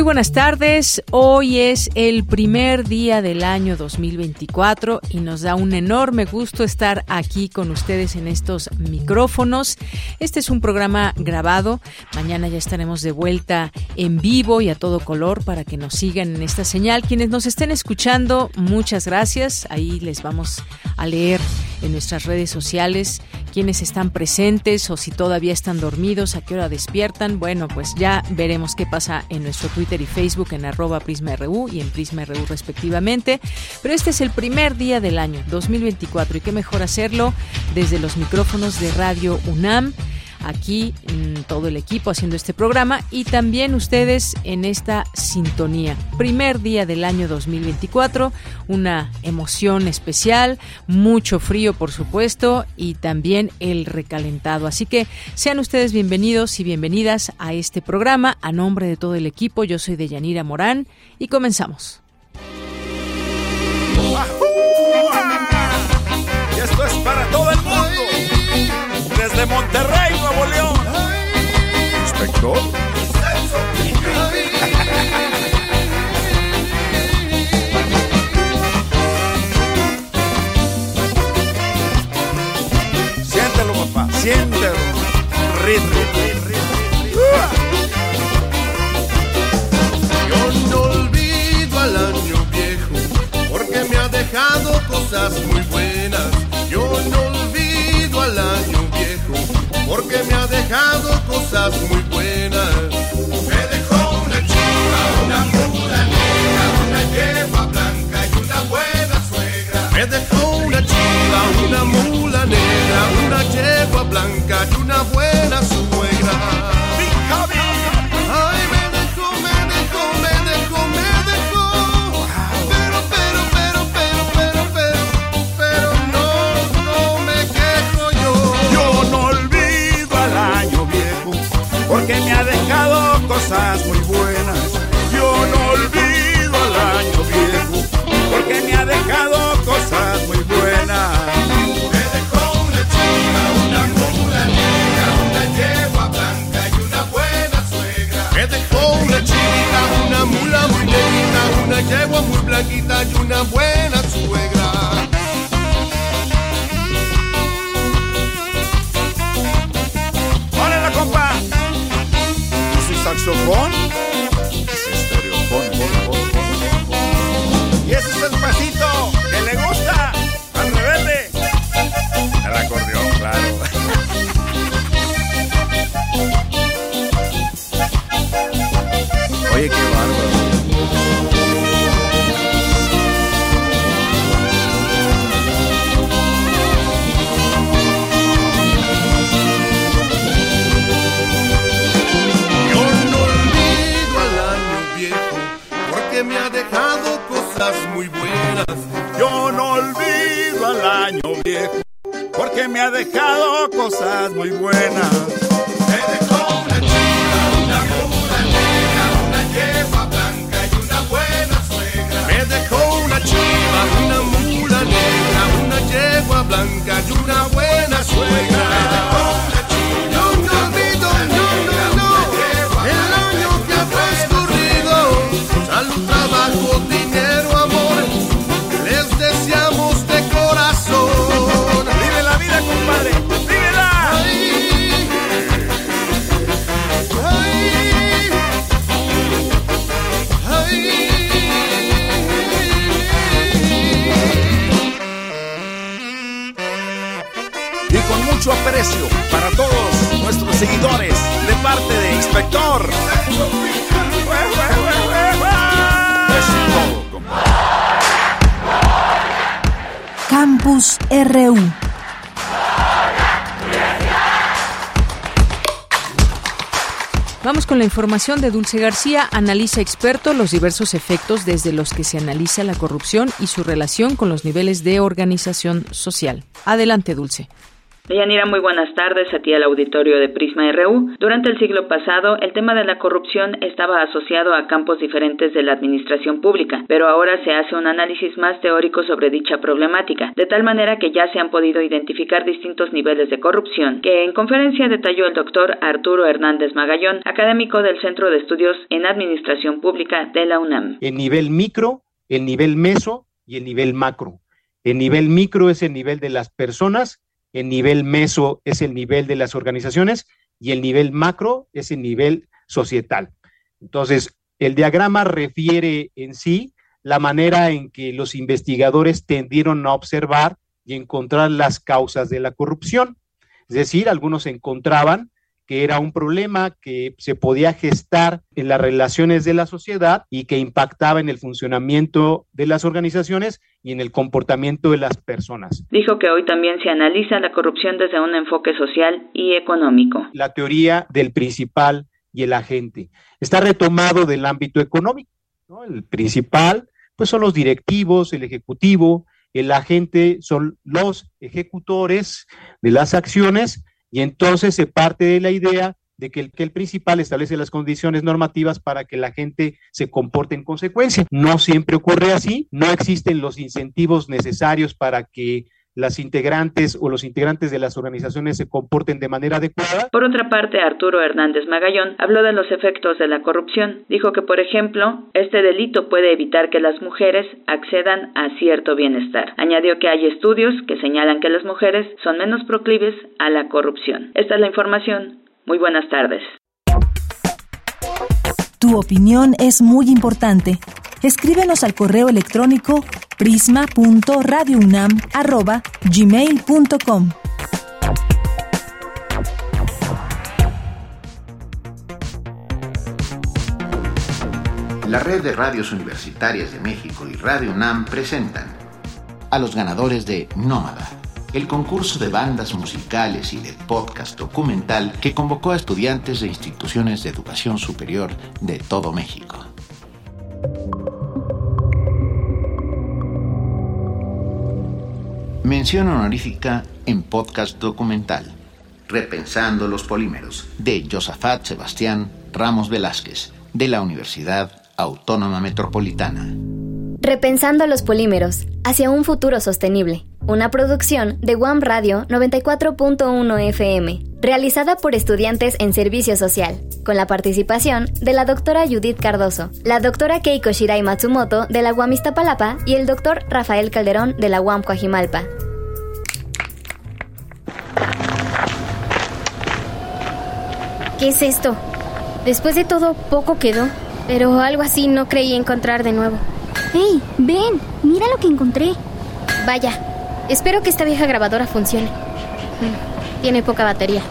Muy buenas tardes, hoy es el primer día del año 2024 y nos da un enorme gusto estar aquí con ustedes en estos micrófonos. Este es un programa grabado, mañana ya estaremos de vuelta en vivo y a todo color para que nos sigan en esta señal. Quienes nos estén escuchando, muchas gracias, ahí les vamos a leer en nuestras redes sociales quienes están presentes o si todavía están dormidos, a qué hora despiertan. Bueno, pues ya veremos qué pasa en nuestro Twitter y Facebook en arroba PrismaRU y en PrismaRU respectivamente. Pero este es el primer día del año 2024 y qué mejor hacerlo desde los micrófonos de Radio UNAM aquí todo el equipo haciendo este programa y también ustedes en esta sintonía. Primer día del año 2024, una emoción especial, mucho frío por supuesto y también el recalentado. Así que sean ustedes bienvenidos y bienvenidas a este programa. A nombre de todo el equipo, yo soy Deyanira Morán y comenzamos. Esto es para todo el mundo. Desde Monterrey, Nuevo León. Inspector. Siéntelo, papá. Siéntelo. Ritmo. Yo no olvido al año viejo porque me ha dejado cosas muy buenas. Yo no olvido al año porque me ha dejado cosas muy buenas. Me dejó una chica, una mula negra, una yegua blanca y una buena suegra. Me dejó una chica, una mula negra, una yegua blanca y una buena suegra. Porque me ha dejado cosas muy buenas. Yo no olvido al año viejo porque me ha dejado cosas muy buenas. Me dejó una chica, una mula negra, una yegua blanca y una buena suegra. Me dejó una chica, una mula muy negrita, una yegua muy blanquita y una buena ¿Y dejado cosas muy buenas. Vamos con la información de Dulce García. Analiza experto los diversos efectos desde los que se analiza la corrupción y su relación con los niveles de organización social. Adelante, Dulce. Deyanira, muy buenas tardes a ti al auditorio de Prisma RU. Durante el siglo pasado, el tema de la corrupción estaba asociado a campos diferentes de la administración pública, pero ahora se hace un análisis más teórico sobre dicha problemática, de tal manera que ya se han podido identificar distintos niveles de corrupción, que en conferencia detalló el doctor Arturo Hernández Magallón, académico del Centro de Estudios en Administración Pública de la UNAM. El nivel micro, el nivel meso y el nivel macro. El nivel micro es el nivel de las personas el nivel meso es el nivel de las organizaciones y el nivel macro es el nivel societal. Entonces, el diagrama refiere en sí la manera en que los investigadores tendieron a observar y encontrar las causas de la corrupción. Es decir, algunos encontraban que era un problema que se podía gestar en las relaciones de la sociedad y que impactaba en el funcionamiento de las organizaciones y en el comportamiento de las personas. Dijo que hoy también se analiza la corrupción desde un enfoque social y económico. La teoría del principal y el agente está retomado del ámbito económico. El principal, pues son los directivos, el ejecutivo, el agente son los ejecutores de las acciones y entonces se parte de la idea de que el, principal establece las condiciones normativas para que la gente se comporte en consecuencia. No siempre ocurre así, no existen los incentivos necesarios para que las integrantes o los integrantes de las organizaciones se comporten de manera adecuada. Por otra parte, Arturo Hernández Magallón habló de los efectos de la corrupción. Dijo que, por ejemplo, este delito puede evitar que las mujeres accedan a cierto bienestar. Añadió que hay estudios que señalan que las mujeres son menos proclives a la corrupción. Esta es la información. Muy buenas tardes. Tu opinión es muy importante. Escríbenos al correo electrónico prisma.radiounam@gmail.com. La red de radios universitarias de México y Radio UNAM presentan a los ganadores de Nómada, el concurso de bandas musicales y de podcast documental que convocó a estudiantes de instituciones de educación superior de todo México. Mención honorífica en podcast documental. Repensando los polímeros, de Josafat Sebastián Ramos Velázquez, de la Universidad Autónoma Metropolitana. Repensando los polímeros, hacia un futuro sostenible. Una producción de Guam Radio 94.1 FM, realizada por estudiantes en servicio social, con la participación de la doctora Judith Cardoso, la doctora Keiko Shirai Matsumoto de la UAM Iztapalapa y el doctor Rafael Calderón de la UAM Coajimalpa. ¿Qué es esto? Después de todo, poco quedó, pero algo así no creí encontrar de nuevo. ¡Hey! ¡Ven! ¡Mira lo que encontré! Vaya, espero que esta vieja grabadora funcione. Tiene poca batería,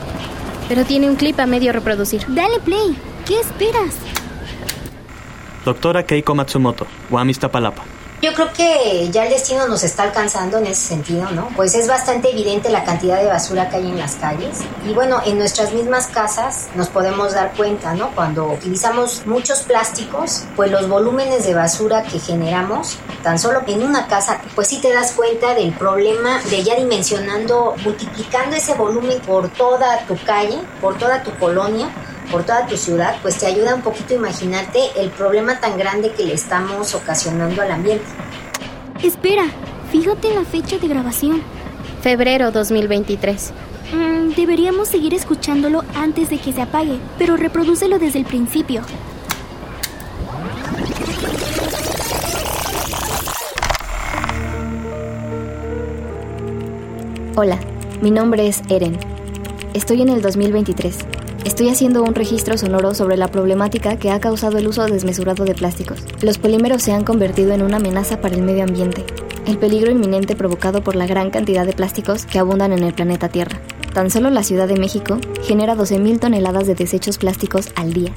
pero tiene un clip a medio reproducir. Dale play. ¿Qué esperas? Doctora Keiko Matsumoto, Guamista Palapa. Yo creo que ya el destino nos está alcanzando en ese sentido, ¿no? Pues es bastante evidente la cantidad de basura que hay en las calles. Y bueno, en nuestras mismas casas nos podemos dar cuenta, ¿no? Cuando utilizamos muchos plásticos, pues los volúmenes de basura que generamos, tan solo en una casa, pues sí te das cuenta del problema de ya dimensionando, multiplicando ese volumen por toda tu calle, por toda tu colonia por toda tu ciudad, pues te ayuda un poquito a imaginarte el problema tan grande que le estamos ocasionando al ambiente. Espera, fíjate la fecha de grabación. Febrero 2023. Mm, deberíamos seguir escuchándolo antes de que se apague, pero reprodúcelo desde el principio. Hola, mi nombre es Eren. Estoy en el 2023 Estoy haciendo un registro sonoro sobre la problemática que ha causado el uso desmesurado de plásticos. Los polímeros se han convertido en una amenaza para el medio ambiente, el peligro inminente provocado por la gran cantidad de plásticos que abundan en el planeta Tierra. Tan solo la Ciudad de México genera 12.000 toneladas de desechos plásticos al día.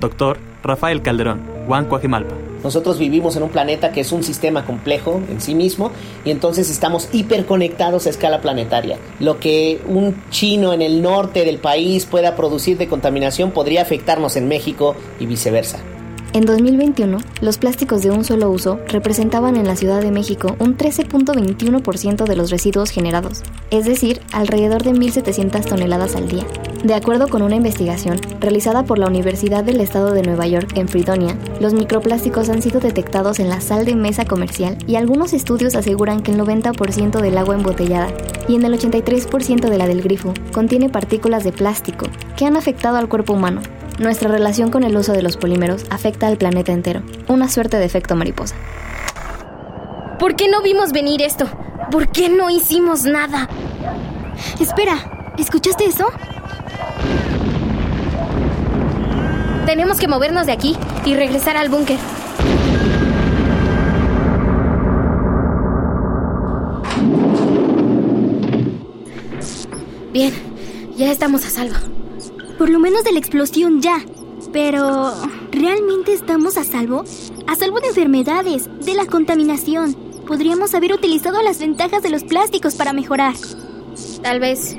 Doctor Rafael Calderón, Huancoajimalpa. Nosotros vivimos en un planeta que es un sistema complejo en sí mismo y entonces estamos hiperconectados a escala planetaria. Lo que un chino en el norte del país pueda producir de contaminación podría afectarnos en México y viceversa. En 2021, los plásticos de un solo uso representaban en la Ciudad de México un 13.21% de los residuos generados, es decir, alrededor de 1.700 toneladas al día. De acuerdo con una investigación realizada por la Universidad del Estado de Nueva York en Fredonia, los microplásticos han sido detectados en la sal de mesa comercial y algunos estudios aseguran que el 90% del agua embotellada y en el 83% de la del grifo contiene partículas de plástico que han afectado al cuerpo humano, nuestra relación con el uso de los polímeros afecta al planeta entero, una suerte de efecto mariposa. ¿Por qué no vimos venir esto? ¿Por qué no hicimos nada? Espera, ¿escuchaste eso? Tenemos que movernos de aquí y regresar al búnker. Bien, ya estamos a salvo. Por lo menos de la explosión ya. Pero, ¿realmente estamos a salvo? A salvo de enfermedades, de la contaminación. Podríamos haber utilizado las ventajas de los plásticos para mejorar. Tal vez,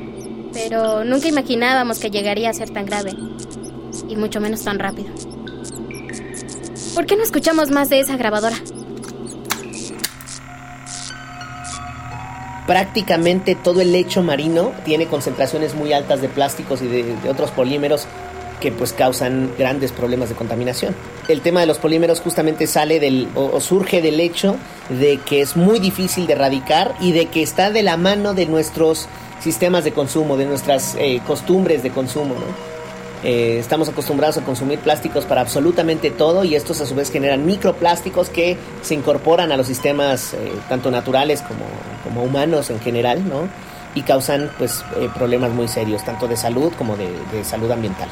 pero nunca imaginábamos que llegaría a ser tan grave. Y mucho menos tan rápido. ¿Por qué no escuchamos más de esa grabadora? Prácticamente todo el lecho marino tiene concentraciones muy altas de plásticos y de, otros polímeros que pues causan grandes problemas de contaminación. El tema de los polímeros justamente sale del o, surge del hecho de que es muy difícil de erradicar y de que está de la mano de nuestros sistemas de consumo, de nuestras eh, costumbres de consumo. ¿no? Eh, estamos acostumbrados a consumir plásticos para absolutamente todo y estos a su vez generan microplásticos que se incorporan a los sistemas eh, tanto naturales como, como, humanos en general, ¿no? Y causan pues eh, problemas muy serios, tanto de salud como de, de salud ambiental.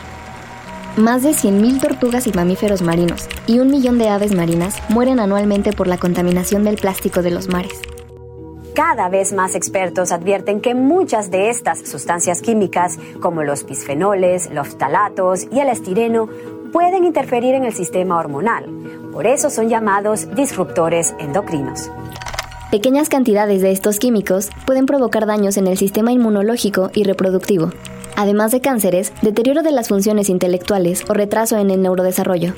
Más de 100.000 tortugas y mamíferos marinos y un millón de aves marinas mueren anualmente por la contaminación del plástico de los mares. Cada vez más expertos advierten que muchas de estas sustancias químicas, como los bisfenoles, los talatos y el estireno, pueden interferir en el sistema hormonal. Por eso son llamados disruptores endocrinos. Pequeñas cantidades de estos químicos pueden provocar daños en el sistema inmunológico y reproductivo, además de cánceres, deterioro de las funciones intelectuales o retraso en el neurodesarrollo.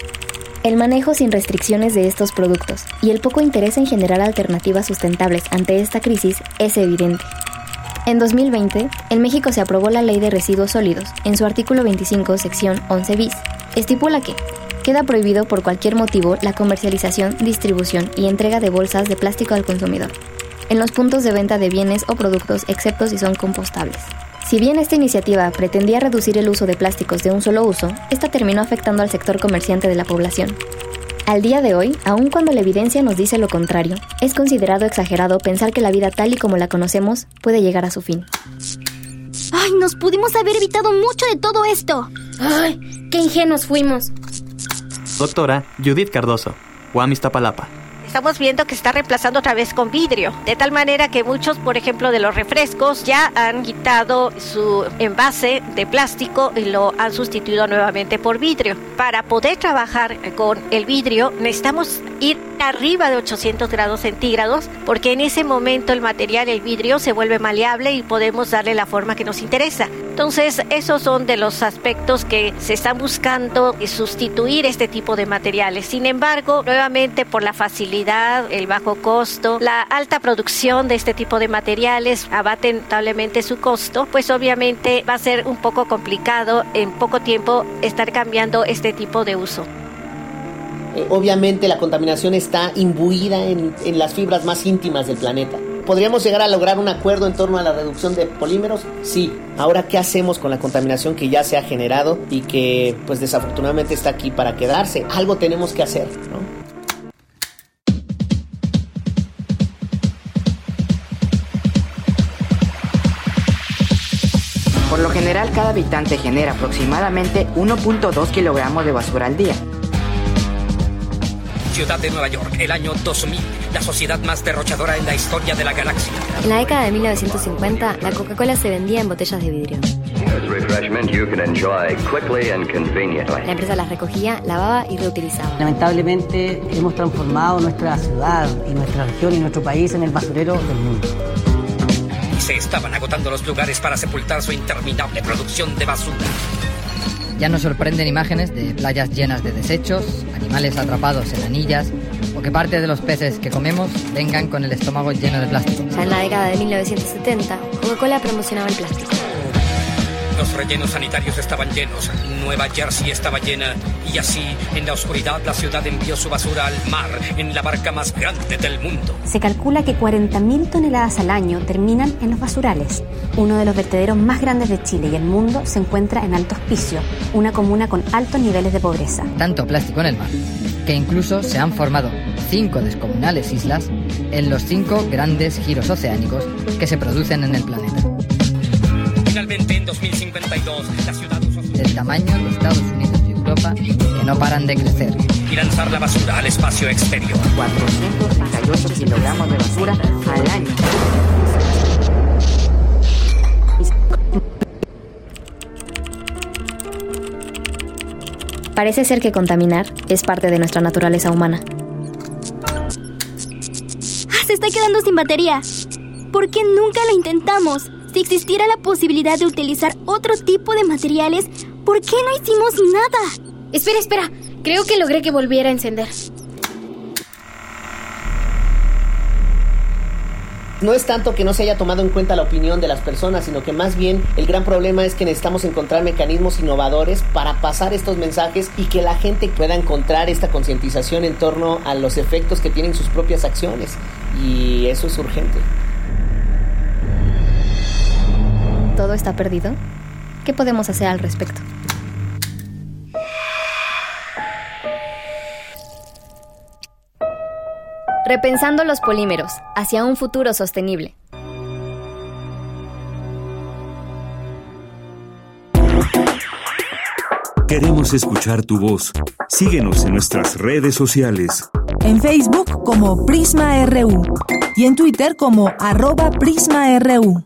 El manejo sin restricciones de estos productos y el poco interés en generar alternativas sustentables ante esta crisis es evidente. En 2020, en México se aprobó la Ley de Residuos Sólidos, en su artículo 25, sección 11 bis. Estipula que queda prohibido por cualquier motivo la comercialización, distribución y entrega de bolsas de plástico al consumidor, en los puntos de venta de bienes o productos excepto si son compostables. Si bien esta iniciativa pretendía reducir el uso de plásticos de un solo uso, esta terminó afectando al sector comerciante de la población. Al día de hoy, aun cuando la evidencia nos dice lo contrario, es considerado exagerado pensar que la vida tal y como la conocemos puede llegar a su fin. ¡Ay, nos pudimos haber evitado mucho de todo esto! ¡Ay, qué ingenuos fuimos! Doctora Judith Cardoso, Palapa estamos viendo que está reemplazando otra vez con vidrio, de tal manera que muchos, por ejemplo, de los refrescos ya han quitado su envase de plástico y lo han sustituido nuevamente por vidrio. Para poder trabajar con el vidrio necesitamos ir arriba de 800 grados centígrados porque en ese momento el material, el vidrio, se vuelve maleable y podemos darle la forma que nos interesa. Entonces, esos son de los aspectos que se están buscando sustituir este tipo de materiales. Sin embargo, nuevamente por la facilidad, el bajo costo, la alta producción de este tipo de materiales abaten notablemente su costo, pues obviamente va a ser un poco complicado en poco tiempo estar cambiando este tipo de uso. Eh, obviamente la contaminación está imbuida en, en las fibras más íntimas del planeta. ¿Podríamos llegar a lograr un acuerdo en torno a la reducción de polímeros? Sí. Ahora, ¿qué hacemos con la contaminación que ya se ha generado y que, pues desafortunadamente está aquí para quedarse? Algo tenemos que hacer, ¿no? General, cada habitante genera aproximadamente 1.2 kilogramos de basura al día. Ciudad de Nueva York, el año 2000, la sociedad más derrochadora en la historia de la galaxia. En la década de 1950, la Coca-Cola se vendía en botellas de vidrio. La empresa las recogía, lavaba y reutilizaba. Lamentablemente hemos transformado nuestra ciudad y nuestra región y nuestro país en el basurero del mundo. Se estaban agotando los lugares para sepultar su interminable producción de basura. Ya nos sorprenden imágenes de playas llenas de desechos, animales atrapados en anillas o que parte de los peces que comemos vengan con el estómago lleno de plástico. Ya en la década de 1970, Coca-Cola promocionaba el plástico. Los rellenos sanitarios estaban llenos, Nueva Jersey estaba llena y así, en la oscuridad, la ciudad envió su basura al mar en la barca más grande del mundo. Se calcula que 40.000 toneladas al año terminan en los basurales. Uno de los vertederos más grandes de Chile y el mundo se encuentra en Alto Hospicio, una comuna con altos niveles de pobreza. Tanto plástico en el mar, que incluso se han formado cinco descomunales islas en los cinco grandes giros oceánicos que se producen en el planeta. Finalmente, en 2052, la ciudad Del tamaño de Estados Unidos y Europa, que no paran de crecer. y lanzar la basura al espacio exterior. 438 kilogramos de basura al año. Parece ser que contaminar es parte de nuestra naturaleza humana. ¡Ah, se está quedando sin batería! ¿Por qué nunca la intentamos? Si existiera la posibilidad de utilizar otro tipo de materiales, ¿por qué no hicimos nada? Espera, espera. Creo que logré que volviera a encender. No es tanto que no se haya tomado en cuenta la opinión de las personas, sino que más bien el gran problema es que necesitamos encontrar mecanismos innovadores para pasar estos mensajes y que la gente pueda encontrar esta concientización en torno a los efectos que tienen sus propias acciones. Y eso es urgente. ¿Todo está perdido? ¿Qué podemos hacer al respecto? Repensando los polímeros hacia un futuro sostenible. Queremos escuchar tu voz. Síguenos en nuestras redes sociales. En Facebook como Prisma RU y en Twitter como arroba PrismaRU.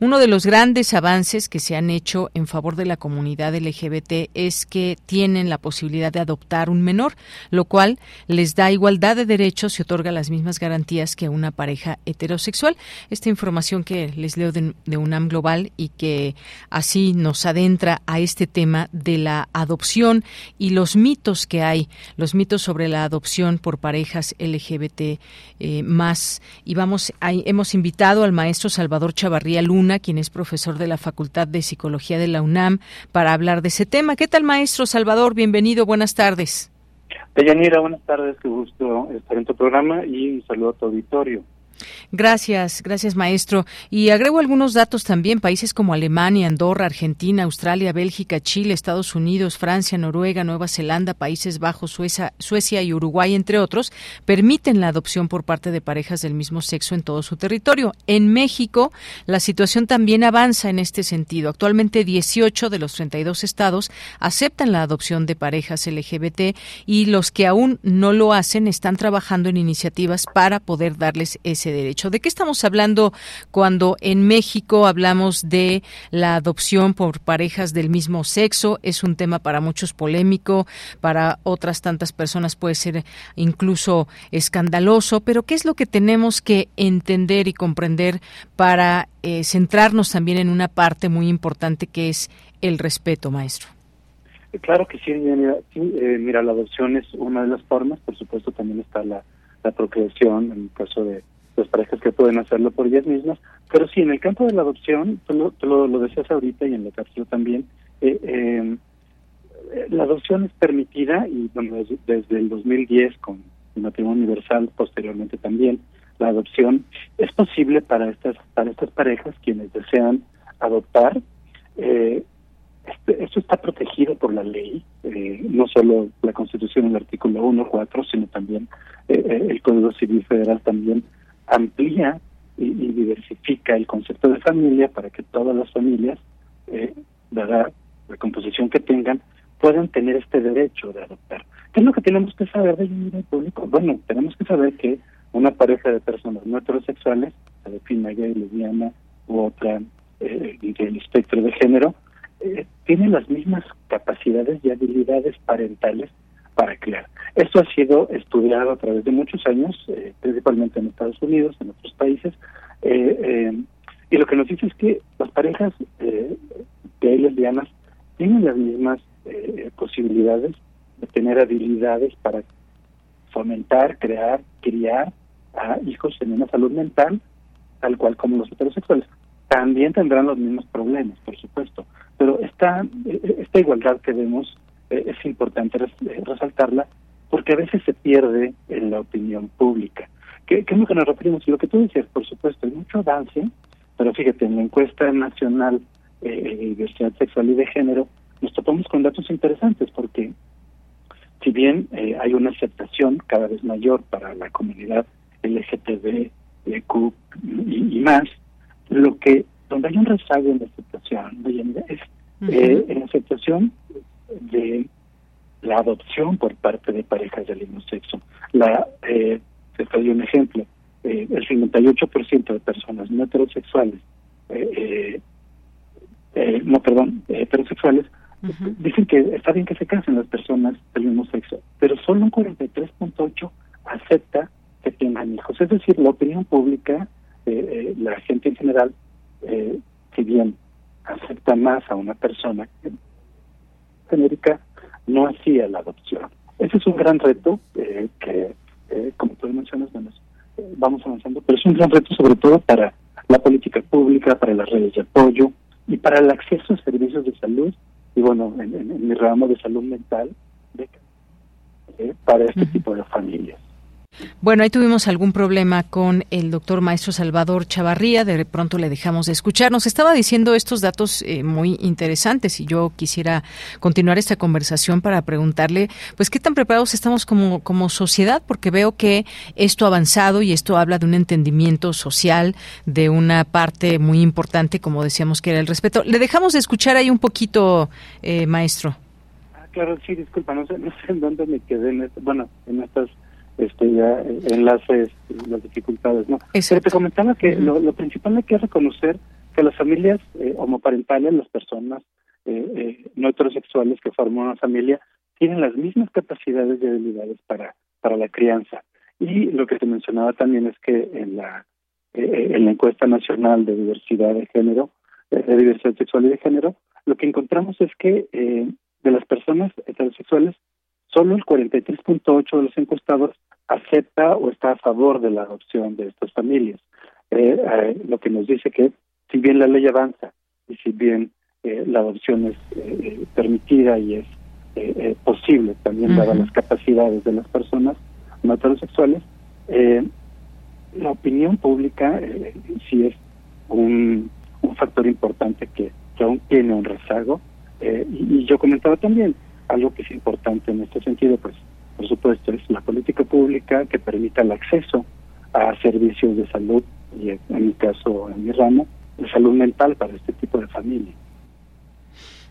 Uno de los grandes avances que se han hecho en favor de la comunidad LGBT es que tienen la posibilidad de adoptar un menor, lo cual les da igualdad de derechos y otorga las mismas garantías que una pareja heterosexual. Esta información que les leo de, de UNAM Global y que así nos adentra a este tema de la adopción y los mitos que hay, los mitos sobre la adopción por parejas LGBT eh, más. Y vamos, ahí hemos invitado al maestro Salvador Chavarría Luna, quien es profesor de la Facultad de Psicología de la UNAM, para hablar de ese tema. ¿Qué tal, maestro Salvador? Bienvenido, buenas tardes. Deyanira, buenas tardes, qué gusto estar en tu programa y un saludo a tu auditorio. Gracias, gracias maestro. Y agrego algunos datos también. Países como Alemania, Andorra, Argentina, Australia, Bélgica, Chile, Estados Unidos, Francia, Noruega, Nueva Zelanda, Países Bajos, Suecia, Suecia y Uruguay, entre otros, permiten la adopción por parte de parejas del mismo sexo en todo su territorio. En México, la situación también avanza en este sentido. Actualmente, 18 de los 32 estados aceptan la adopción de parejas LGBT y los que aún no lo hacen están trabajando en iniciativas para poder darles ese derecho. ¿De qué estamos hablando cuando en México hablamos de la adopción por parejas del mismo sexo? Es un tema para muchos polémico, para otras tantas personas puede ser incluso escandaloso, pero ¿qué es lo que tenemos que entender y comprender para eh, centrarnos también en una parte muy importante que es el respeto, maestro? Claro que sí, mira, sí, eh, mira, la adopción es una de las formas, por supuesto también está la, la procreación, en el caso de las parejas que pueden hacerlo por ellas mismas, pero sí, en el campo de la adopción, tú lo, tú lo, decías ahorita y en la cápsula también, eh, eh, la adopción es permitida y bueno, desde, desde el 2010 con el matrimonio universal, posteriormente también, la adopción es posible para estas para estas parejas quienes desean adoptar. Eh, este, esto está protegido por la ley, eh, no solo la Constitución, el artículo 1, 4, sino también el Código Civil Federal también amplía y, y, diversifica el concepto de familia para que todas las familias, eh, dada la composición que tengan, puedan tener este derecho de adoptar. ¿Qué es lo que tenemos que saber del nivel público? Bueno, tenemos que saber que una pareja de personas no heterosexuales, se define gay, lesbiana u otra eh, del espectro de género, eh, tiene las mismas capacidades y habilidades parentales para crear. Esto ha sido estudiado a través de muchos años, eh, principalmente en Estados Unidos, en otros países, eh, eh, y lo que nos dice es que las parejas eh, gay lesbianas tienen las mismas eh, posibilidades de tener habilidades para fomentar, crear, criar a hijos en una salud mental, tal cual como los heterosexuales. También tendrán los mismos problemas, por supuesto, pero esta, eh, esta igualdad que vemos eh, es importante res- eh, resaltarla porque a veces se pierde en la opinión pública. ¿Qué, qué es lo que nos referimos? Lo que tú decías, por supuesto, hay mucho avance, pero fíjate, en la encuesta nacional eh, de diversidad sexual y de género, nos topamos con datos interesantes porque si bien eh, hay una aceptación cada vez mayor para la comunidad LGTB, eh, Q y, y más, lo que donde hay un rezago en la aceptación es eh, en la aceptación la adopción por parte de parejas del mismo sexo. La, eh, te doy un ejemplo, eh, el 58% de personas no heterosexuales, eh, eh, eh, no, perdón, heterosexuales, dicen que está bien que se casen las personas del mismo sexo, pero solo un 43.8 acepta que tengan hijos. Es decir, la opinión pública, eh, eh, la gente en general, eh, si bien acepta más a una persona genérica, no hacía la adopción. Ese es un gran reto eh, que, eh, como tú mencionas, bueno, eh, vamos avanzando, pero es un gran reto sobre todo para la política pública, para las redes de apoyo y para el acceso a servicios de salud y bueno, en, en- en mi ramo de salud mental, de- eh, para este tipo de familias. Bueno, ahí tuvimos algún problema con el doctor maestro Salvador Chavarría, de pronto le dejamos de escuchar. Nos estaba diciendo estos datos eh, muy interesantes y yo quisiera continuar esta conversación para preguntarle, pues, ¿qué tan preparados estamos como, como sociedad? Porque veo que esto ha avanzado y esto habla de un entendimiento social, de una parte muy importante, como decíamos, que era el respeto. Le dejamos de escuchar ahí un poquito, eh, maestro. Ah, claro, sí, disculpa, no sé, no sé en dónde me quedé, en bueno, en estas este, ya, eh, enlaces, las dificultades, ¿no? Pero te comentaba que lo, lo principal hay que reconocer que las familias eh, homoparentales, las personas eh, eh, no heterosexuales que forman una familia, tienen las mismas capacidades y habilidades para, para la crianza. Y lo que te mencionaba también es que en la, eh, en la encuesta nacional de diversidad de género, de diversidad sexual y de género, lo que encontramos es que eh, de las personas heterosexuales, solo el 43.8 de los encuestados acepta o está a favor de la adopción de estas familias. Eh, eh, lo que nos dice que si bien la ley avanza y si bien eh, la adopción es permitida y es posible también dadas las capacidades de las personas no heterosexuales, la opinión pública sí es un, un factor importante que, que aún tiene un rezago. Y, y yo comentaba también algo que es importante en este sentido, pues por supuesto es la política pública que permita el acceso a servicios de salud y en mi caso, en mi ramo, de salud mental para este tipo de familias.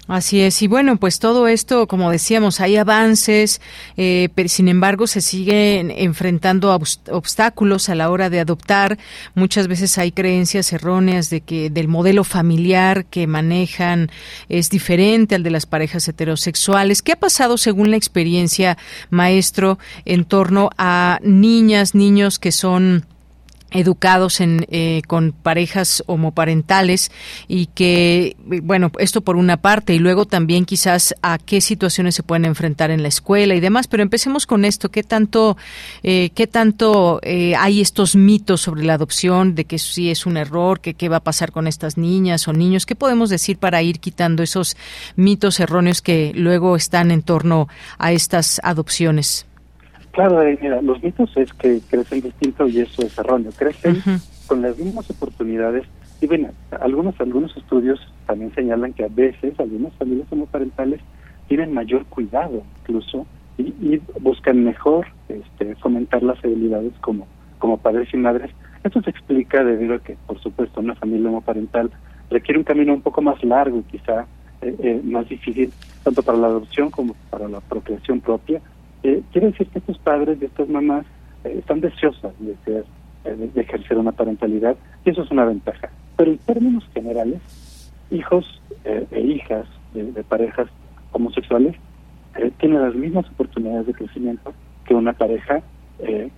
Así es, y bueno, pues todo esto, como decíamos, hay avances, eh, pero sin embargo se siguen enfrentando obstáculos a la hora de adoptar. Muchas veces hay creencias erróneas de que del modelo familiar que manejan es diferente al de las parejas heterosexuales. ¿Qué ha pasado según la experiencia, maestro, en torno a niñas, niños que son educados en, eh, con parejas homoparentales y que, bueno, esto por una parte y luego también quizás a qué situaciones se pueden enfrentar en la escuela y demás, pero empecemos con esto, ¿qué tanto, eh, qué tanto eh, hay estos mitos sobre la adopción, de que sí es un error, que qué va a pasar con estas niñas o niños? ¿Qué podemos decir para ir quitando esos mitos erróneos que luego están en torno a estas adopciones? Claro, eh, mira, los mitos es que crecen distinto y eso es erróneo. Crecen con las mismas oportunidades. Y bueno, algunos, algunos estudios también señalan que a veces algunas familias homoparentales tienen mayor cuidado incluso y, y buscan mejor este, fomentar las habilidades como, como padres y madres. Esto se explica debido a que, por supuesto, una familia homoparental requiere un camino un poco más largo y quizá eh, eh, más difícil tanto para la adopción como para la procreación propia, eh, quiere decir que estos padres de estas mamás eh, están deseosas de, ser, eh, de, ejercer una parentalidad y eso es una ventaja. Pero en términos generales, hijos e hijas de, parejas homosexuales tienen las mismas oportunidades de crecimiento que una pareja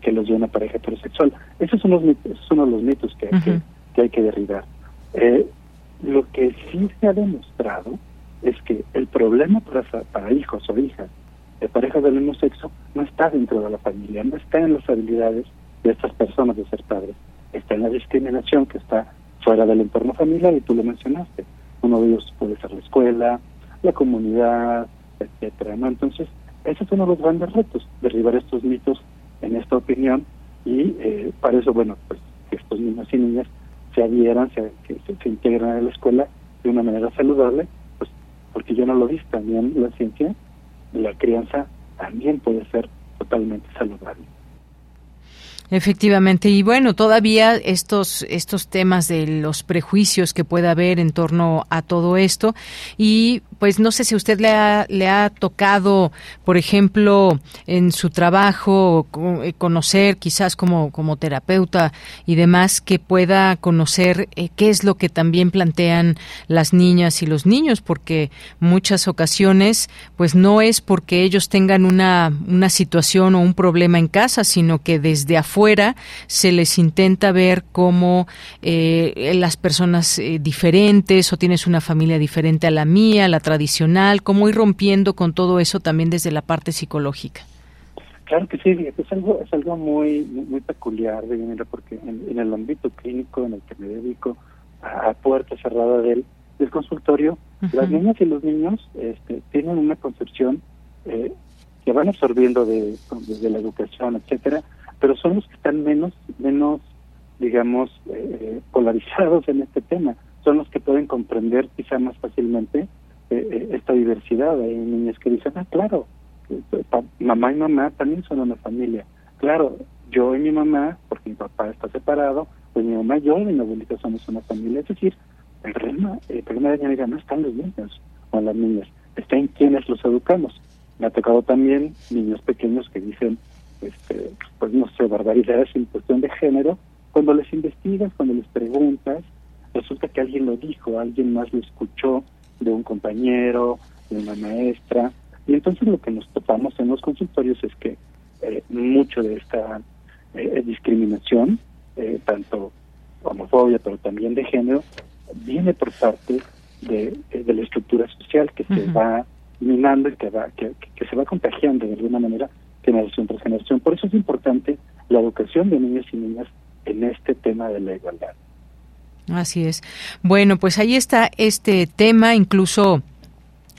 que los de una pareja heterosexual. Esos son, los mitos, son uno de los mitos que, que, que hay que derribar. lo que sí se ha demostrado es que el problema para, para hijos o hijas de parejas del mismo sexo no está dentro de la familia, no está en las habilidades de estas personas de ser padres, está en la discriminación que está fuera del entorno familiar y tú lo mencionaste. Uno de ellos puede ser la escuela, la comunidad, etcétera. ¿no? Entonces, ese es uno de los grandes retos, derribar estos mitos en esta opinión y eh, para eso, bueno, pues que estos niños y niñas se adhieran, se, que se, integran a la escuela de una manera saludable, pues porque yo no lo vi también la ciencia, la crianza también puede ser totalmente saludable. Efectivamente, y bueno, todavía estos, estos temas de los prejuicios que pueda haber en torno a todo esto, y pues no sé si usted le ha, le ha tocado, por ejemplo, en su trabajo, eh, conocer quizás como, como terapeuta y demás, que pueda conocer eh, qué es lo que también plantean las niñas y los niños, porque muchas ocasiones, pues no es porque ellos tengan una, una situación o un problema en casa, sino que desde afuera fuera se les intenta ver como eh, las personas eh, diferentes o tienes una familia diferente a la mía, la tradicional, cómo ir rompiendo con todo eso también desde la parte psicológica. Claro que sí, es algo, es algo muy, muy peculiar, porque en, el ámbito clínico en el que me dedico a, puerta cerrada del, del consultorio, las niñas y los niños este, tienen una concepción eh, que van absorbiendo de, desde la educación, etcétera, pero son los que están menos, menos digamos, eh, polarizados en este tema. Son los que pueden comprender quizá más fácilmente eh, eh, esta diversidad. Hay niños que dicen, ah, claro, mamá y mamá también son una familia. Claro, yo y mi mamá, porque mi papá está separado, pues mi mamá, yo y mi abuelita somos una familia. Es decir, el problema, el problema de la no está los niños o las niñas, está en quienes los educamos. Me ha tocado también niños pequeños que dicen, este, pues no sé, barbaridades en cuestión de género, cuando les investigas, cuando les preguntas, resulta que alguien lo dijo, alguien más lo escuchó de un compañero, de una maestra, y entonces lo que nos topamos en los consultorios es que eh, mucho de esta eh, discriminación, eh, tanto homofobia, pero también de género, viene por parte de, de la estructura social que se va minando y que, va, que, que se va contagiando de alguna manera generación tras generación. Por eso es importante la educación de niños y niñas en este tema de la igualdad. Así es. Bueno, pues ahí está este tema, incluso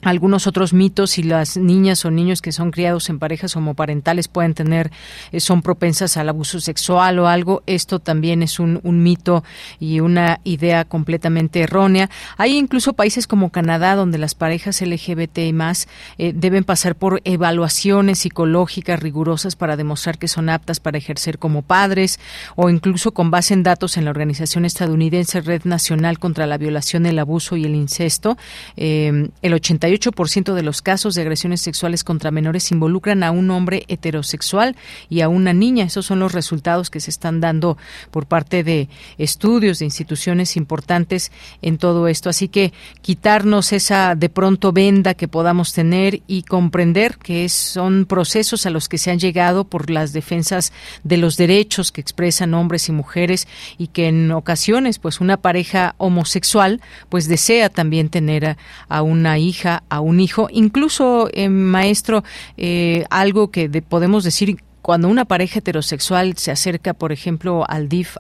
algunos otros mitos si las niñas o niños que son criados en parejas homoparentales pueden tener eh, son propensas al abuso sexual o algo esto también es un, mito y una idea completamente errónea. Hay incluso países como Canadá donde las parejas LGBT y más eh, deben pasar por evaluaciones psicológicas rigurosas para demostrar que son aptas para ejercer como padres o incluso con base en datos en la organización estadounidense Red Nacional contra la Violación el Abuso y el Incesto. Eh, el 80 ciento de los casos de agresiones sexuales contra menores involucran a un hombre heterosexual y a una niña. Esos son los resultados que se están dando por parte de estudios de instituciones importantes en todo esto. Así que quitarnos esa de pronto venda que podamos tener y comprender que son procesos a los que se han llegado por las defensas de los derechos que expresan hombres y mujeres y que en ocasiones pues una pareja homosexual pues desea también tener a una hija a un hijo. Incluso, eh, maestro, eh, algo que podemos decir cuando una pareja heterosexual se acerca, por ejemplo, al DIF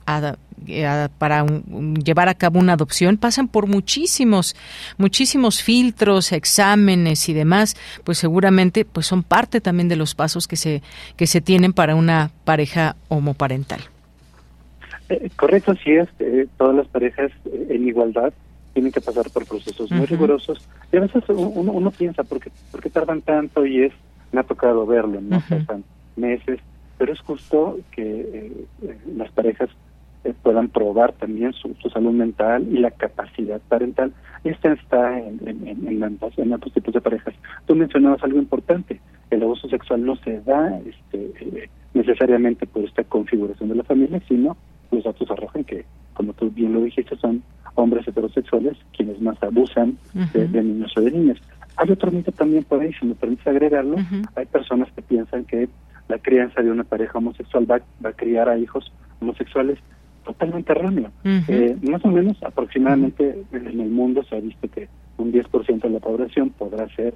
eh, para llevar a cabo una adopción, pasan por muchísimos, muchísimos filtros, exámenes y demás, pues seguramente pues son parte también de los pasos que se, que se tienen para una pareja homoparental. correcto, sí es. todas las parejas en igualdad tienen que pasar por procesos muy rigurosos y a veces uno, uno piensa, ¿por qué, ¿por qué, tardan tanto? Y es, me ha tocado verlo, ¿no? Pasan meses, pero es justo que eh, las parejas eh, puedan probar también su, salud mental y la capacidad parental. Esta está en, en, en, ambos tipos de parejas. Tú mencionabas algo importante, el abuso sexual no se da este, eh, necesariamente por esta configuración de la familia, sino los datos arrojan que, como tú bien lo dijiste, son hombres heterosexuales quienes más abusan de, niños o de niñas. Hay otro mito también por ahí, si me permites agregarlo, hay personas que piensan que la crianza de una pareja homosexual va, va a criar a hijos homosexuales totalmente erróneo. eh, más o menos aproximadamente en el mundo se ha visto que un 10% de la población podrá ser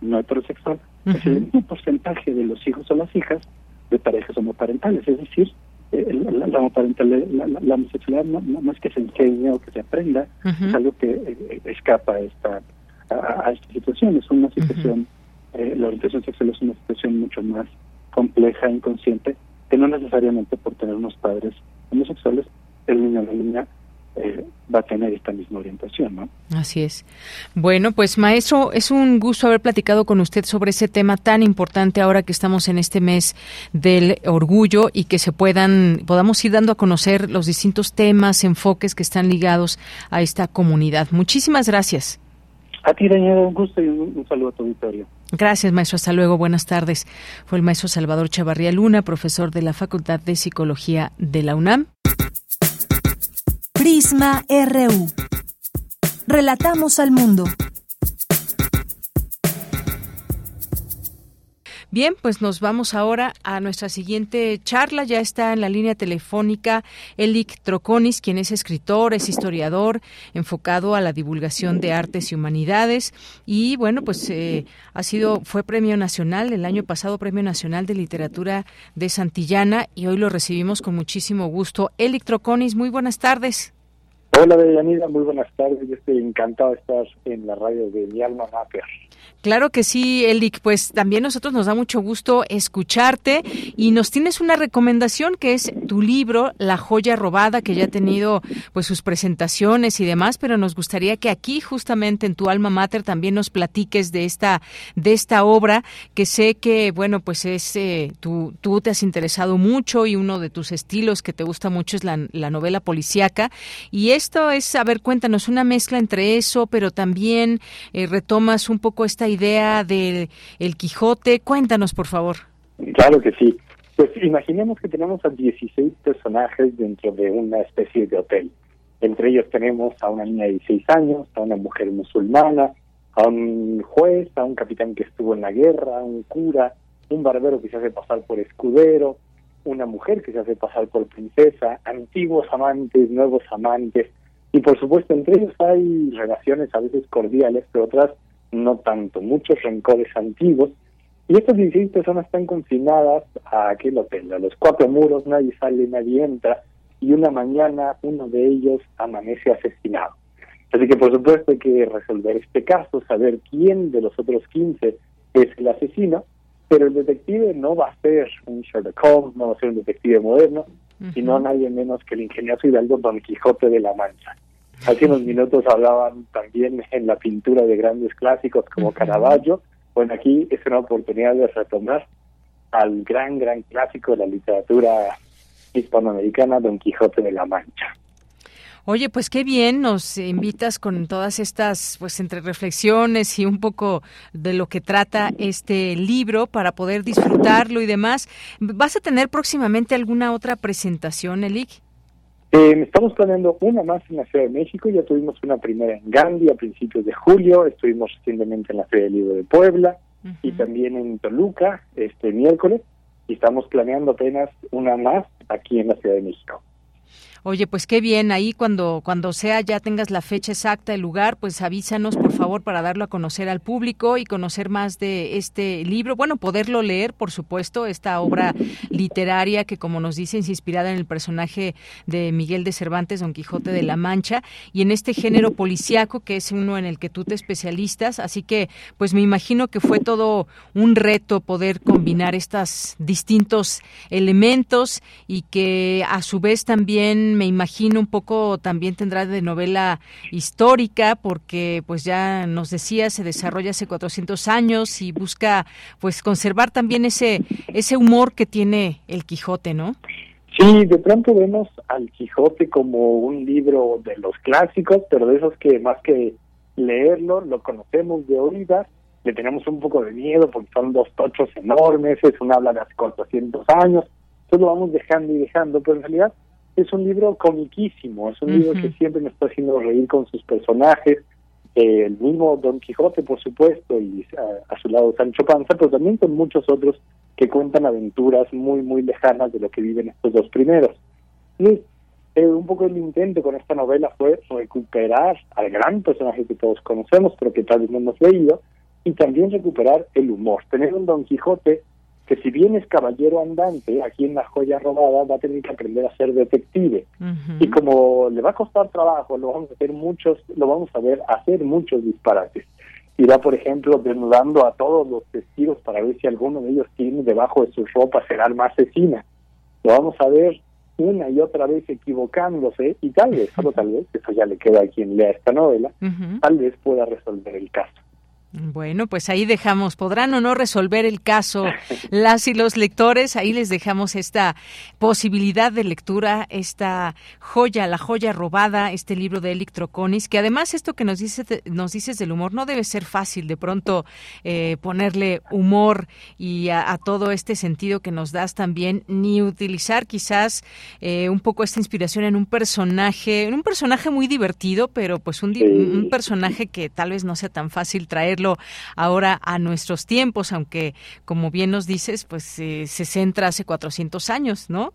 no heterosexual. Es el mismo porcentaje de los hijos o las hijas de parejas homoparentales, es decir, eh, la, la, la, homosexualidad no, es que se enseñe o que se aprenda, es algo que eh, escapa a esta, a, esta situación, es una situación, eh, la orientación sexual es una situación mucho más compleja inconsciente, que no necesariamente por tener unos padres homosexuales, el niño o la niña eh, va a tener esta misma orientación, ¿no? Así es. Bueno, pues maestro, es un gusto haber platicado con usted sobre ese tema tan importante ahora que estamos en este mes del orgullo y que se puedan podamos ir dando a conocer los distintos temas, enfoques que están ligados a esta comunidad. Muchísimas gracias. A ti, Daniela, un gusto y un, saludo a tu auditorio. Gracias, maestro. Hasta luego. Buenas tardes. Fue el maestro Salvador Chavarría Luna, profesor de la Facultad de Psicología de la UNAM. RU. Relatamos al mundo. Bien, pues nos vamos ahora a nuestra siguiente charla. Ya está en la línea telefónica Elik Troconis, quien es escritor, es historiador, enfocado a la divulgación de artes y humanidades. Y bueno, pues eh, ha sido, fue premio nacional el año pasado, premio nacional de literatura de Santillana, y hoy lo recibimos con muchísimo gusto. Elik Troconis, muy buenas tardes. Hola, Deyanira, muy buenas tardes. Yo estoy encantado de estar en la radio de mi alma. Claro que sí, Elik. Pues también nosotros nos da mucho gusto escucharte y nos tienes una recomendación que es tu libro La joya robada, que ya ha tenido pues sus presentaciones y demás, pero nos gustaría que aquí justamente en tu alma mater también nos platiques de esta de esta obra que sé que bueno pues es eh, tú, tú te has interesado mucho y uno de tus estilos que te gusta mucho es la, la novela policíaca y esto es a ver cuéntanos una mezcla entre eso, pero también eh, retomas un poco esta idea del el Quijote. Cuéntanos, por favor. Claro que sí. Pues imaginemos que tenemos a 16 personajes dentro de una especie de hotel. Entre ellos tenemos a una niña de 16 años, a una mujer musulmana, a un juez, a un capitán que estuvo en la guerra, a un cura, un barbero que se hace pasar por escudero, una mujer que se hace pasar por princesa, antiguos amantes, nuevos amantes, y por supuesto entre ellos hay relaciones a veces cordiales, pero otras no tanto, muchos rencores antiguos. Y estas 16 personas están confinadas a aquel hotel, a los cuatro muros, nadie sale, nadie entra, y una mañana uno de ellos amanece asesinado. Así que por supuesto hay que resolver este caso, saber quién de los otros 15 es el asesino, pero el detective no va a ser un Sherlock Holmes, no va a ser un detective moderno, sino nadie menos que el ingenioso Hidalgo Don Quijote de la Mancha. Hace unos minutos hablaban también en la pintura de grandes clásicos como Caravaggio. Bueno, aquí es una oportunidad de retomar al gran, gran clásico de la literatura hispanoamericana, Don Quijote de la Mancha. Oye, pues qué bien, nos invitas con todas estas, pues entre reflexiones y un poco de lo que trata este libro para poder disfrutarlo y demás. ¿Vas a tener próximamente alguna otra presentación, Elik? Eh, estamos planeando una más en la Ciudad de México, ya tuvimos una primera en Gandhi a principios de julio, estuvimos recientemente en la Feria del Libro de Puebla y también en Toluca este miércoles y estamos planeando apenas una más aquí en la Ciudad de México. Oye, pues qué bien, ahí cuando, cuando sea ya tengas la fecha exacta, el lugar, pues avísanos por favor para darlo a conocer al público y conocer más de este libro. Bueno, poderlo leer, por supuesto, esta obra literaria que como nos dicen es inspirada en el personaje de Miguel de Cervantes, Don Quijote de la Mancha, y en este género policíaco que es uno en el que tú te especialistas. Así que, pues me imagino que fue todo un reto poder combinar estos distintos elementos y que a su vez también me imagino un poco también tendrá de novela histórica porque pues ya nos decía se desarrolla hace 400 años y busca pues conservar también ese ese humor que tiene el Quijote, ¿no? Sí, de pronto vemos al Quijote como un libro de los clásicos, pero de esos que más que leerlo, lo conocemos de oídas, le tenemos un poco de miedo porque son dos tochos enormes, es un habla de hace 400 años, entonces lo vamos dejando y dejando, pero en realidad es un libro comiquísimo, es un libro que siempre nos está haciendo reír con sus personajes, eh, el mismo Don Quijote, por supuesto, y a, a, su lado Sancho Panza, pero también con muchos otros que cuentan aventuras muy, muy lejanas de lo que viven estos dos primeros. Y eh, un poco el intento con esta novela fue recuperar al gran personaje que todos conocemos, pero que tal vez no hemos leído, y también recuperar el humor. Tener un Don Quijote que si bien es caballero andante, aquí en la joya robada va a tener que aprender a ser detective. Y como le va a costar trabajo, lo vamos a hacer muchos, lo vamos a ver hacer muchos disparates. Irá, por ejemplo, desnudando a todos los testigos para ver si alguno de ellos tiene debajo de su ropa ser arma asesina. Lo vamos a ver una y otra vez equivocándose y tal vez, solo tal vez, eso ya le queda a quien lea esta novela, tal vez pueda resolver el caso. Bueno, pues ahí dejamos, podrán o no resolver el caso las y los lectores, ahí les dejamos esta posibilidad de lectura, esta joya, la joya robada, este libro de Electroconis, que además esto que nos dices, nos dices del humor no debe ser fácil de pronto eh, ponerle humor y a, todo este sentido que nos das también, ni utilizar quizás eh, un poco esta inspiración en un personaje, en un personaje muy divertido, pero pues un, un personaje que tal vez no sea tan fácil ahora a nuestros tiempos, aunque como bien nos dices, pues eh, se centra hace 400 años, ¿no?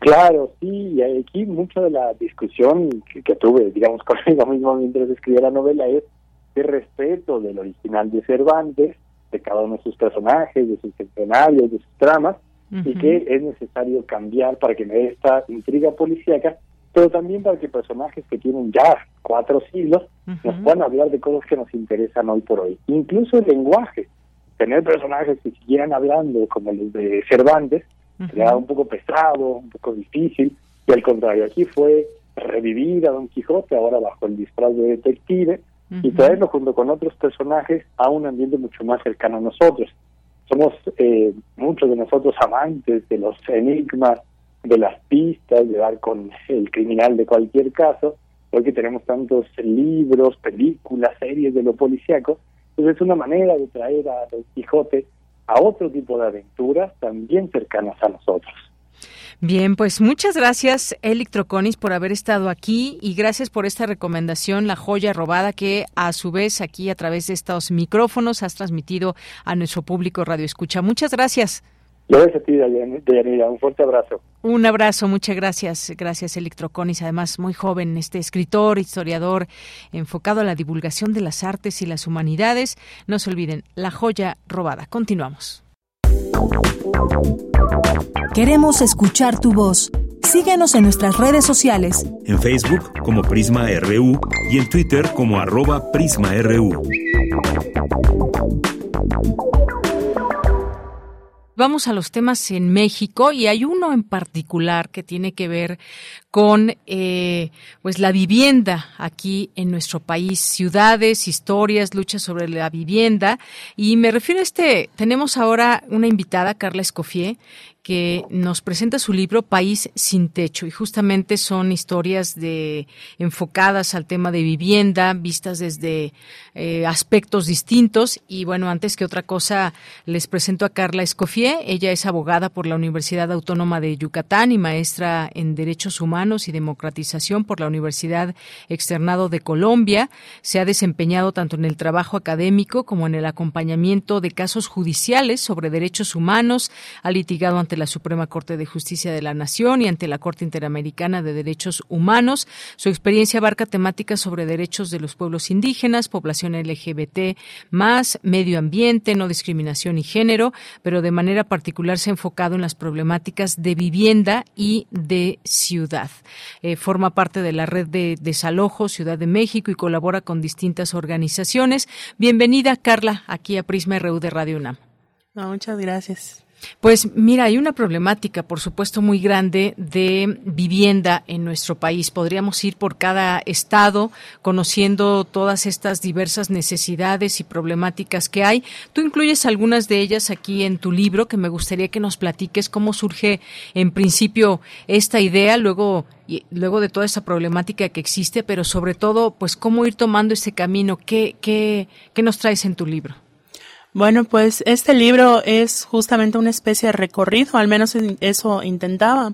Claro, sí, y aquí mucho de la discusión que, tuve, digamos, conmigo mismo mientras escribía la novela es el respeto del original de Cervantes, de cada uno de sus personajes, de sus escenarios, de sus tramas, y que es necesario cambiar para que me dé esta intriga policíaca pero también para que personajes que tienen ya cuatro siglos nos puedan hablar de cosas que nos interesan hoy por hoy. Incluso el lenguaje. Tener personajes que siguieran hablando como los de Cervantes era un poco pesado, un poco difícil, y al contrario, aquí fue revivir a Don Quijote, ahora bajo el disfraz de detective, y traerlo junto con otros personajes a un ambiente mucho más cercano a nosotros. Somos eh, muchos de nosotros amantes de los enigmas, de las pistas, de dar con el criminal de cualquier caso, porque tenemos tantos libros, películas, series de lo policíaco, entonces es una manera de traer a Don Quijote a otro tipo de aventuras también cercanas a nosotros. Bien, pues muchas gracias, Electroconis, por haber estado aquí y gracias por esta recomendación, La joya robada, que a su vez aquí a través de estos micrófonos has transmitido a nuestro público Radio Escucha. Muchas gracias. Lo ves a ti, Deyanira. Un fuerte abrazo. Un abrazo, muchas gracias. Gracias, Electroconis. Además, muy joven, este escritor, historiador, enfocado a la divulgación de las artes y las humanidades. No se olviden, la joya robada. Continuamos. Queremos escuchar tu voz. Síguenos en nuestras redes sociales. En Facebook como Prisma RU y en Twitter como arroba PrismaRU. Vamos a los temas en México y hay uno en particular que tiene que ver con eh, pues la vivienda aquí en nuestro país, ciudades, historias, luchas sobre la vivienda y me refiero a este. Tenemos ahora una invitada, Carla Escofié, que nos presenta su libro País sin techo y justamente son historias de enfocadas al tema de vivienda, vistas desde eh, aspectos distintos y bueno, antes que otra cosa les presento a Carla Escofié, ella es abogada por la Universidad Autónoma de Yucatán y maestra en Derechos Humanos y Democratización por la Universidad Externado de Colombia, se ha desempeñado tanto en el trabajo académico como en el acompañamiento de casos judiciales sobre derechos humanos, ha litigado ante la Suprema Corte de Justicia de la Nación y ante la Corte Interamericana de Derechos Humanos. Su experiencia abarca temáticas sobre derechos de los pueblos indígenas, población LGBT, más medio ambiente, no discriminación y género, pero de manera particular se ha enfocado en las problemáticas de vivienda y de ciudad. Eh, forma parte de la red de desalojo Ciudad de México y colabora con distintas organizaciones. Bienvenida, Carla, aquí a Prisma RU de Radio UNAM. muchas gracias. Pues mira, hay una problemática, por supuesto, muy grande de vivienda en nuestro país. Podríamos ir por cada estado conociendo todas estas diversas necesidades y problemáticas que hay. Tú incluyes algunas de ellas aquí en tu libro, que me gustaría que nos platiques cómo surge en principio esta idea, luego y luego de toda esa problemática que existe, pero sobre todo, pues cómo ir tomando ese camino. ¿Qué, qué, qué nos traes en tu libro? Bueno, pues este libro es justamente una especie de recorrido, al menos eso intentaba,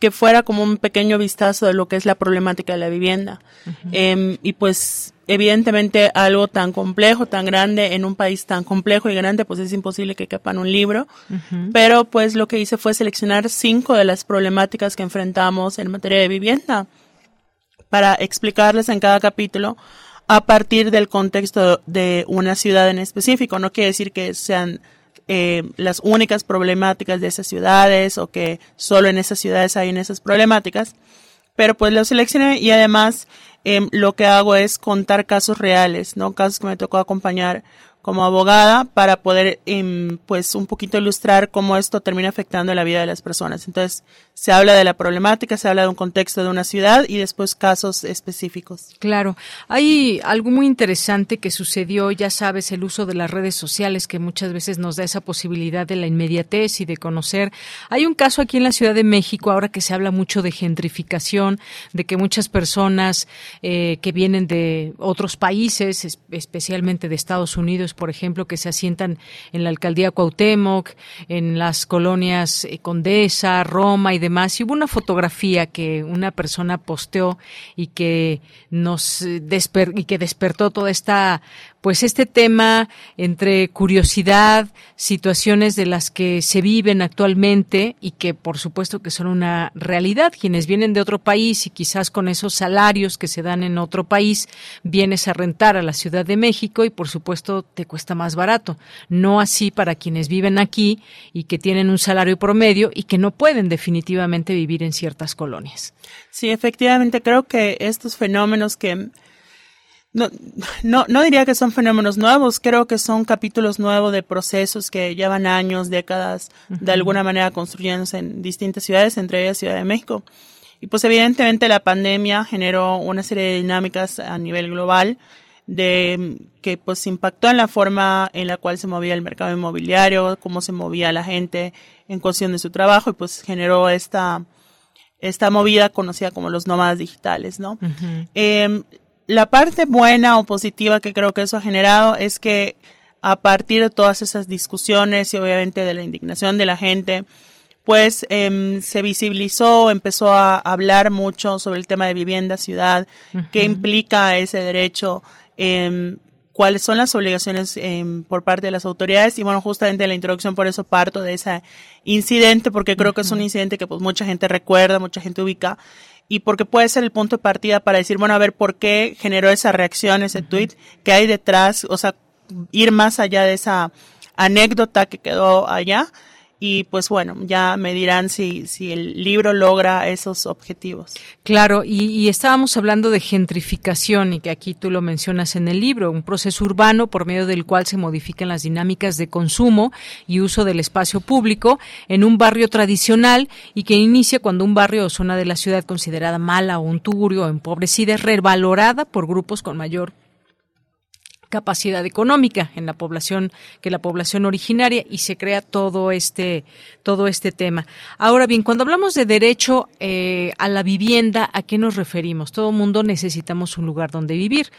que fuera como un pequeño vistazo de lo que es la problemática de la vivienda. Em, y pues evidentemente algo tan complejo, tan grande, en un país tan complejo y grande, pues es imposible que quepa en un libro. Pero pues lo que hice fue seleccionar cinco de las problemáticas que enfrentamos en materia de vivienda para explicarles en cada capítulo a partir del contexto de una ciudad en específico. No quiere decir que sean eh, las únicas problemáticas de esas ciudades o que solo en esas ciudades hay esas problemáticas, pero pues lo seleccioné y además em, lo que hago es contar casos reales, ¿no? Casos que me tocó acompañar como abogada para poder, em, pues, un poquito ilustrar cómo esto termina afectando la vida de las personas. Entonces, se habla de la problemática, se habla de un contexto de una ciudad y después casos específicos. Claro. Hay algo muy interesante que sucedió, ya sabes, el uso de las redes sociales que muchas veces nos da esa posibilidad de la inmediatez y de conocer. Hay un caso aquí en la Ciudad de México, ahora que se habla mucho de gentrificación, de que muchas personas eh, que vienen de otros países, especialmente de Estados Unidos, por ejemplo, que se asientan en la alcaldía Cuauhtémoc, en las colonias eh, Condesa, Roma y demás. Y hubo una fotografía que una persona posteó y que nos eh, y que despertó toda esta pues este tema entre curiosidad, situaciones de las que se viven actualmente y que por supuesto que son una realidad. Quienes vienen de otro país y quizás con esos salarios que se dan en otro país, vienes a rentar a la Ciudad de México y por supuesto te cuesta más barato. No así para quienes viven aquí y que tienen un salario promedio y que no pueden definitivamente vivir en ciertas colonias. Sí, efectivamente creo que estos fenómenos que no, no, no diría que son fenómenos nuevos, creo que son capítulos nuevos de procesos que llevan años, décadas, de alguna manera construyéndose en distintas ciudades, entre ellas Ciudad de México. Y pues evidentemente la pandemia generó una serie de dinámicas a nivel global de que pues impactó en la forma en la cual se movía el mercado inmobiliario, cómo se movía la gente en cuestión de su trabajo y pues generó esta esta movida conocida como los nómadas digitales, ¿no? La parte buena o positiva que creo que eso ha generado es que a partir de todas esas discusiones y obviamente de la indignación de la gente, pues em, se visibilizó, empezó a hablar mucho sobre el tema de vivienda, ciudad, qué implica ese derecho, eh, cuáles son las obligaciones em, por parte de las autoridades. Y bueno, justamente en la introducción por eso parto de ese incidente porque creo que es un incidente que pues mucha gente recuerda, mucha gente ubica y porque puede ser el punto de partida para decir, bueno, a ver, ¿por qué generó esa reacción, ese tweet? ¿Qué hay detrás? O sea, ir más allá de esa anécdota que quedó allá y pues bueno, ya me dirán si, si el libro logra esos objetivos. Claro, y, estábamos hablando de gentrificación y que aquí tú lo mencionas en el libro, un proceso urbano por medio del cual se modifican las dinámicas de consumo y uso del espacio público en un barrio tradicional y que inicia cuando un barrio o zona de la ciudad considerada mala o un tugurio o empobrecida es revalorada por grupos con mayor capacidad económica en la población que la población originaria y se crea todo este todo este tema. Ahora bien, cuando hablamos de derecho eh, a la vivienda, ¿a qué nos referimos? Todo mundo necesitamos un lugar donde vivir.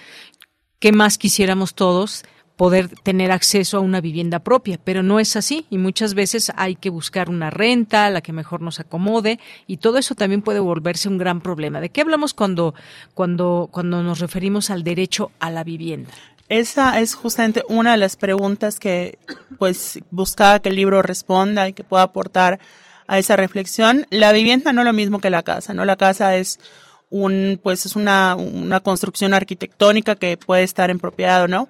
¿Qué más quisiéramos todos? poder tener acceso a una vivienda propia, pero no es así y muchas veces hay que buscar una renta, la que mejor nos acomode y todo eso también puede volverse un gran problema. ¿De qué hablamos cuando cuando cuando nos referimos al derecho a la vivienda? Esa es justamente una de las preguntas que pues buscaba que el libro responda y que pueda aportar a esa reflexión. La vivienda no es lo mismo que la casa, ¿no? La casa es un, pues es una, una construcción arquitectónica que puede estar en propiedad o no.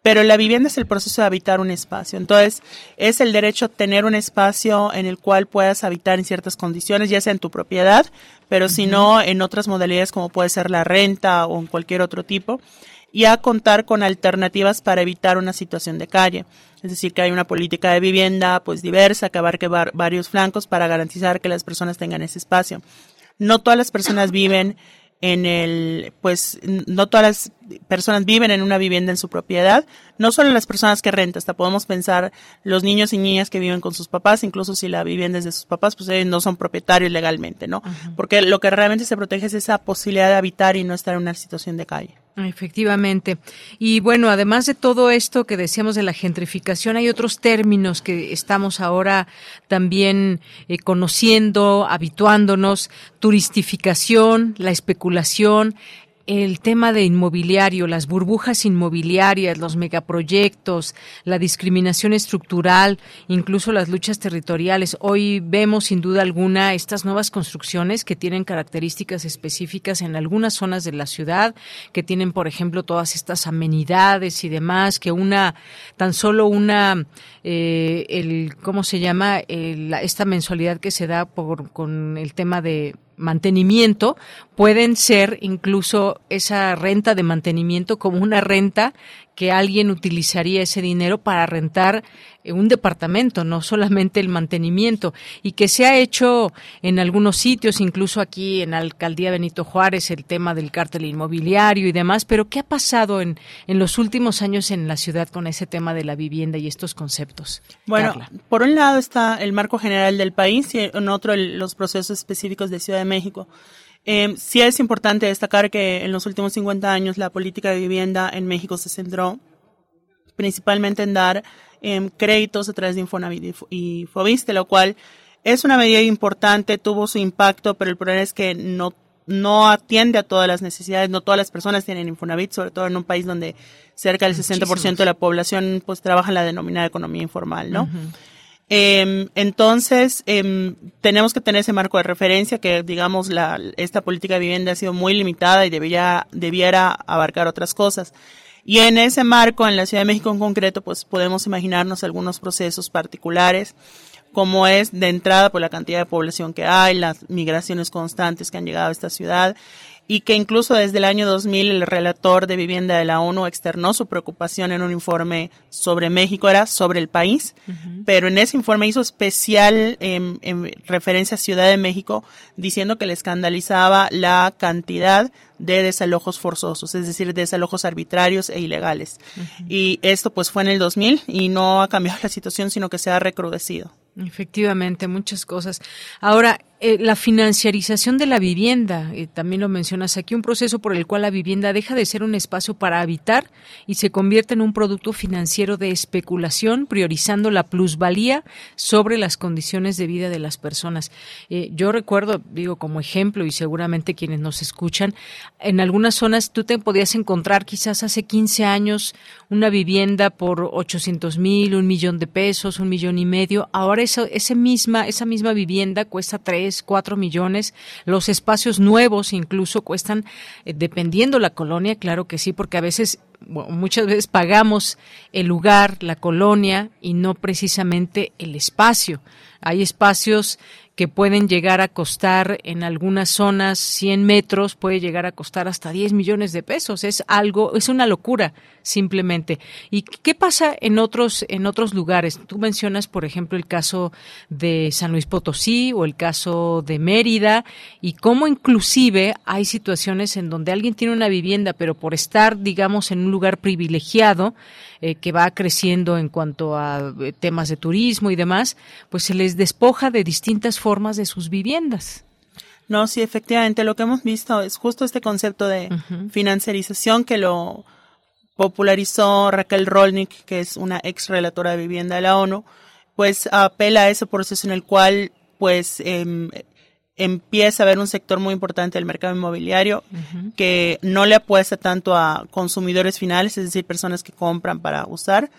Pero la vivienda es el proceso de habitar un espacio. Entonces, es el derecho a tener un espacio en el cual puedas habitar en ciertas condiciones, ya sea en tu propiedad, pero si no en otras modalidades como puede ser la renta o en cualquier otro tipo y a contar con alternativas para evitar una situación de calle. Es decir, que hay una política de vivienda pues diversa que abarque varios flancos para garantizar que las personas tengan ese espacio. No todas las personas viven en el, pues no todas las personas viven en una vivienda en su propiedad, no solo las personas que rentan, hasta podemos pensar los niños y niñas que viven con sus papás, incluso si la vivienda es de sus papás, pues ellos no son propietarios legalmente, ¿no? Porque lo que realmente se protege es esa posibilidad de habitar y no estar en una situación de calle. Efectivamente. Y bueno, además de todo esto que decíamos de la gentrificación, hay otros términos que estamos ahora también eh, conociendo, habituándonos, turistificación, la especulación, el tema de inmobiliario, las burbujas inmobiliarias, los megaproyectos, la discriminación estructural, incluso las luchas territoriales. Hoy vemos sin duda alguna estas nuevas construcciones que tienen características específicas en algunas zonas de la ciudad, que tienen, por ejemplo, todas estas amenidades y demás, que una, tan solo una, eh, el, ¿cómo se llama? esta mensualidad que se da por, con el tema de mantenimiento pueden ser incluso esa renta de mantenimiento como una renta que alguien utilizaría ese dinero para rentar eh, un departamento, no solamente el mantenimiento, y que se ha hecho en algunos sitios, incluso aquí en la alcaldía Benito Juárez, el tema del cártel inmobiliario y demás, pero ¿qué ha pasado en, en los últimos años en la ciudad con ese tema de la vivienda y estos conceptos? Bueno, por un lado está el marco general del país y en otro los procesos específicos de Ciudad de México. Eh, sí es importante destacar que en los últimos 50 años la política de vivienda en México se centró principalmente en dar em, créditos a través de Infonavit y Fobiste, lo cual es una medida importante, tuvo su impacto, pero el problema es que no no atiende a todas las necesidades, no todas las personas tienen Infonavit, sobre todo en un país donde cerca del 60% de la población pues trabaja en la denominada economía informal, ¿no? Eh, entonces, eh, tenemos que tener ese marco de referencia que, digamos, la, esta política de vivienda ha sido muy limitada y debería, debiera abarcar otras cosas. Y en ese marco, en la Ciudad de México en concreto, pues podemos imaginarnos algunos procesos particulares, como es de entrada por la cantidad de población que hay, las migraciones constantes que han llegado a esta ciudad y que incluso desde el año 2000 el relator de vivienda de la ONU externó su preocupación en un informe sobre México, era sobre el país, pero en ese informe hizo especial en, referencia a Ciudad de México diciendo que le escandalizaba la cantidad de desalojos forzosos, es decir, desalojos arbitrarios e ilegales. Y esto pues fue en el 2000 y no ha cambiado la situación, sino que se ha recrudecido. Efectivamente, muchas cosas. Ahora, eh, la financiarización de la vivienda, eh, también lo mencionas aquí, un proceso por el cual la vivienda deja de ser un espacio para habitar y se convierte en un producto financiero de especulación, priorizando la plusvalía sobre las condiciones de vida de las personas. Eh, yo recuerdo, digo como ejemplo, y seguramente quienes nos escuchan, en algunas zonas tú te podías encontrar quizás hace 15 años una vivienda por 800 mil, un millón de pesos, un millón y medio. Ahora eso, ese misma, esa misma vivienda cuesta 3, 4 millones. Los espacios nuevos incluso cuestan, eh, dependiendo la colonia, claro que sí, porque a veces muchas veces pagamos el lugar, la colonia y no precisamente el espacio. Hay espacios que pueden llegar a costar en algunas zonas 100 metros, puede llegar a costar hasta 10 millones de pesos. Es algo, es una locura simplemente. ¿Y qué pasa en otros, en otros lugares? Tú mencionas, por ejemplo, el caso de San Luis Potosí o el caso de Mérida y cómo inclusive hay situaciones en donde alguien tiene una vivienda, pero por estar, digamos, en un lugar privilegiado, eh, que va creciendo en cuanto a eh, temas de turismo y demás, pues se les despoja de distintas formas de sus viviendas. No, sí, efectivamente, lo que hemos visto es justo este concepto de financiarización que lo popularizó Raquel Rolnick, que es una ex relatora de vivienda de la ONU, pues apela a ese proceso en el cual pues em, empieza a haber un sector muy importante del mercado inmobiliario que no le apuesta tanto a consumidores finales, es decir, personas que compran para usar,